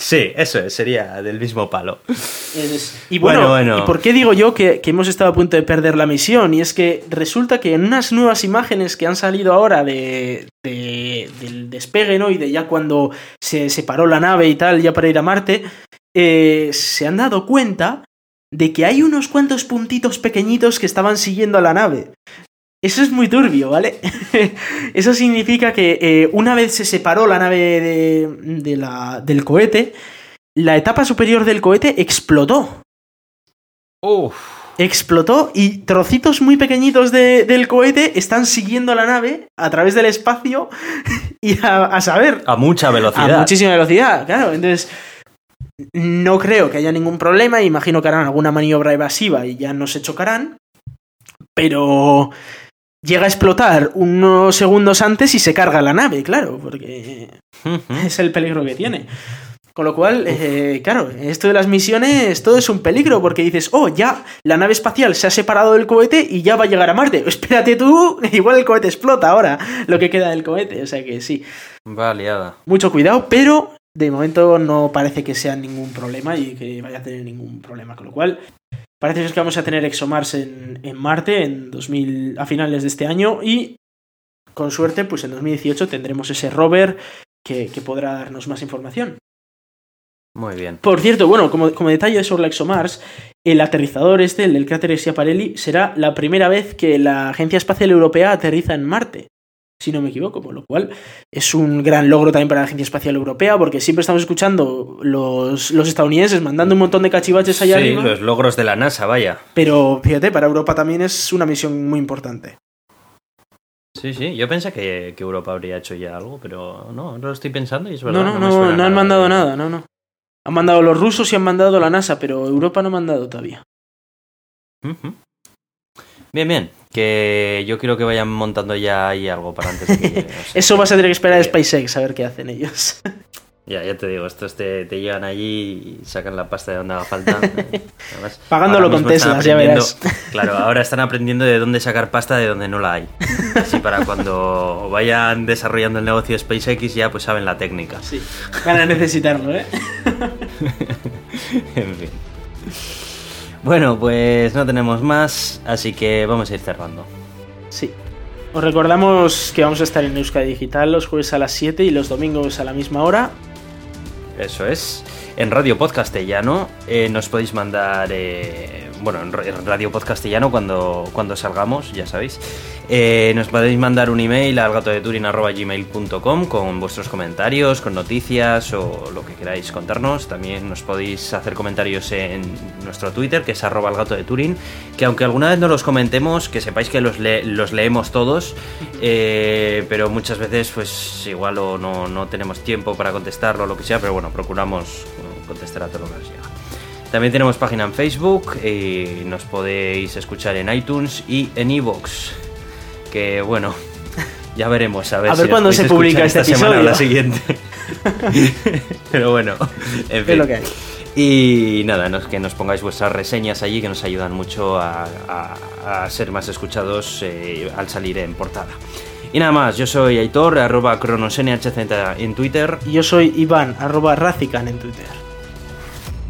Sí, eso es, sería del mismo palo. Es- Y bueno, Bueno, bueno. ¿y por qué digo yo que, que hemos estado a punto de perder la misión? Y es que resulta que en unas nuevas imágenes que han salido ahora de, de- del despegue, ¿no? Y de ya cuando se separó la nave y tal, ya para ir a Marte, eh, se han dado cuenta de que hay unos cuantos puntitos pequeñitos que estaban siguiendo a la nave. Eso es muy turbio, ¿vale? Eso significa que eh, una vez se separó la nave de, de la- del cohete, la etapa superior del cohete explotó. Uf. Explotó y trocitos muy pequeñitos de- del cohete están siguiendo la nave a través del espacio y a, a saber, A mucha a velocidad. muchísima velocidad, claro. Entonces, no creo que haya ningún problema. Imagino que harán alguna maniobra evasiva y ya no se chocarán. Pero llega a explotar unos segundos antes y se carga la nave, claro, porque es el peligro que tiene. Con lo cual, eh, claro, esto de las misiones, todo es un peligro, porque dices, oh, ya, la nave espacial se ha separado del cohete y ya va a llegar a Marte. Espérate tú, igual el cohete explota ahora, lo que queda del cohete. O sea que sí, Va liada. mucho cuidado, pero de momento no parece que sea ningún problema y que vaya a tener ningún problema. Con lo cual, parece que vamos a tener ExoMars en, en Marte en 2000, a finales de este año y con suerte, pues en 2018 tendremos ese rover que, que podrá darnos más información. Muy bien. Por cierto, bueno, como, como detalle sobre la ExoMars, el aterrizador este, el del cráter Schiaparelli, será la primera vez que la Agencia Espacial Europea aterriza en Marte, si no me equivoco, con lo cual es un gran logro también para la Agencia Espacial Europea, porque siempre estamos escuchando los, los estadounidenses mandando un montón de cachivaches allá Sí, arriba, los logros de la NASA, vaya. pero fíjate, para Europa también es una misión muy importante. Sí, sí. Yo pensé que, que Europa habría hecho ya algo, pero no, no lo estoy pensando y es verdad. No, no, no, suena no han mandado nada, no, no. Han mandado los rusos y han mandado la NASA, pero Europa no ha mandado todavía. Ujú. Bien, bien. Que yo quiero que vayan montando ya ahí algo para antes de que llegue. Eso vas a tener que esperar a Bien. SpaceX a ver qué hacen ellos. Ya, ya te digo, estos te, te llegan allí y sacan la pasta de donde haga falta. Además, Pagándolo con Teslas, ya verás. Claro, ahora están aprendiendo de dónde sacar pasta de donde no la hay. Así para cuando vayan desarrollando el negocio de SpaceX ya pues saben la técnica. Sí, van a necesitarlo, ¿eh? En fin. Bueno, pues no tenemos más, así que vamos a ir cerrando. Sí. Os recordamos que vamos a estar en Euskadi Digital los jueves a las 7 y los domingos a la misma hora. Eso es. En Radio Podcastellano eh, nos podéis mandar, eh, bueno, en ra- en Radio Podcastellano cuando, cuando salgamos, ya sabéis. Eh, nos podéis mandar un email al con vuestros comentarios, con noticias o lo que queráis contarnos. También nos podéis hacer comentarios en nuestro Twitter, que es arroba el de Turín, que aunque alguna vez no los comentemos, que sepáis que los, los leemos todos, eh, pero muchas veces pues igual o no, no tenemos tiempo para contestarlo o lo que sea, pero bueno, procuramos eh, contestar a todo lo que nos llega. También tenemos página en Facebook y nos podéis escuchar en iTunes y en iVoox. Que bueno, ya veremos a ver, A ver si cuándo se publica este esta semana o la episodio. siguiente. Pero bueno, en fin. Es lo que hay. Y nada, nos- que nos pongáis vuestras reseñas allí que nos ayudan mucho a, a- a ser más escuchados eh, al salir en portada. Y nada más, yo soy Aitor, arroba cronosnhz en Twitter. Y yo soy Iván, arroba Razican en Twitter.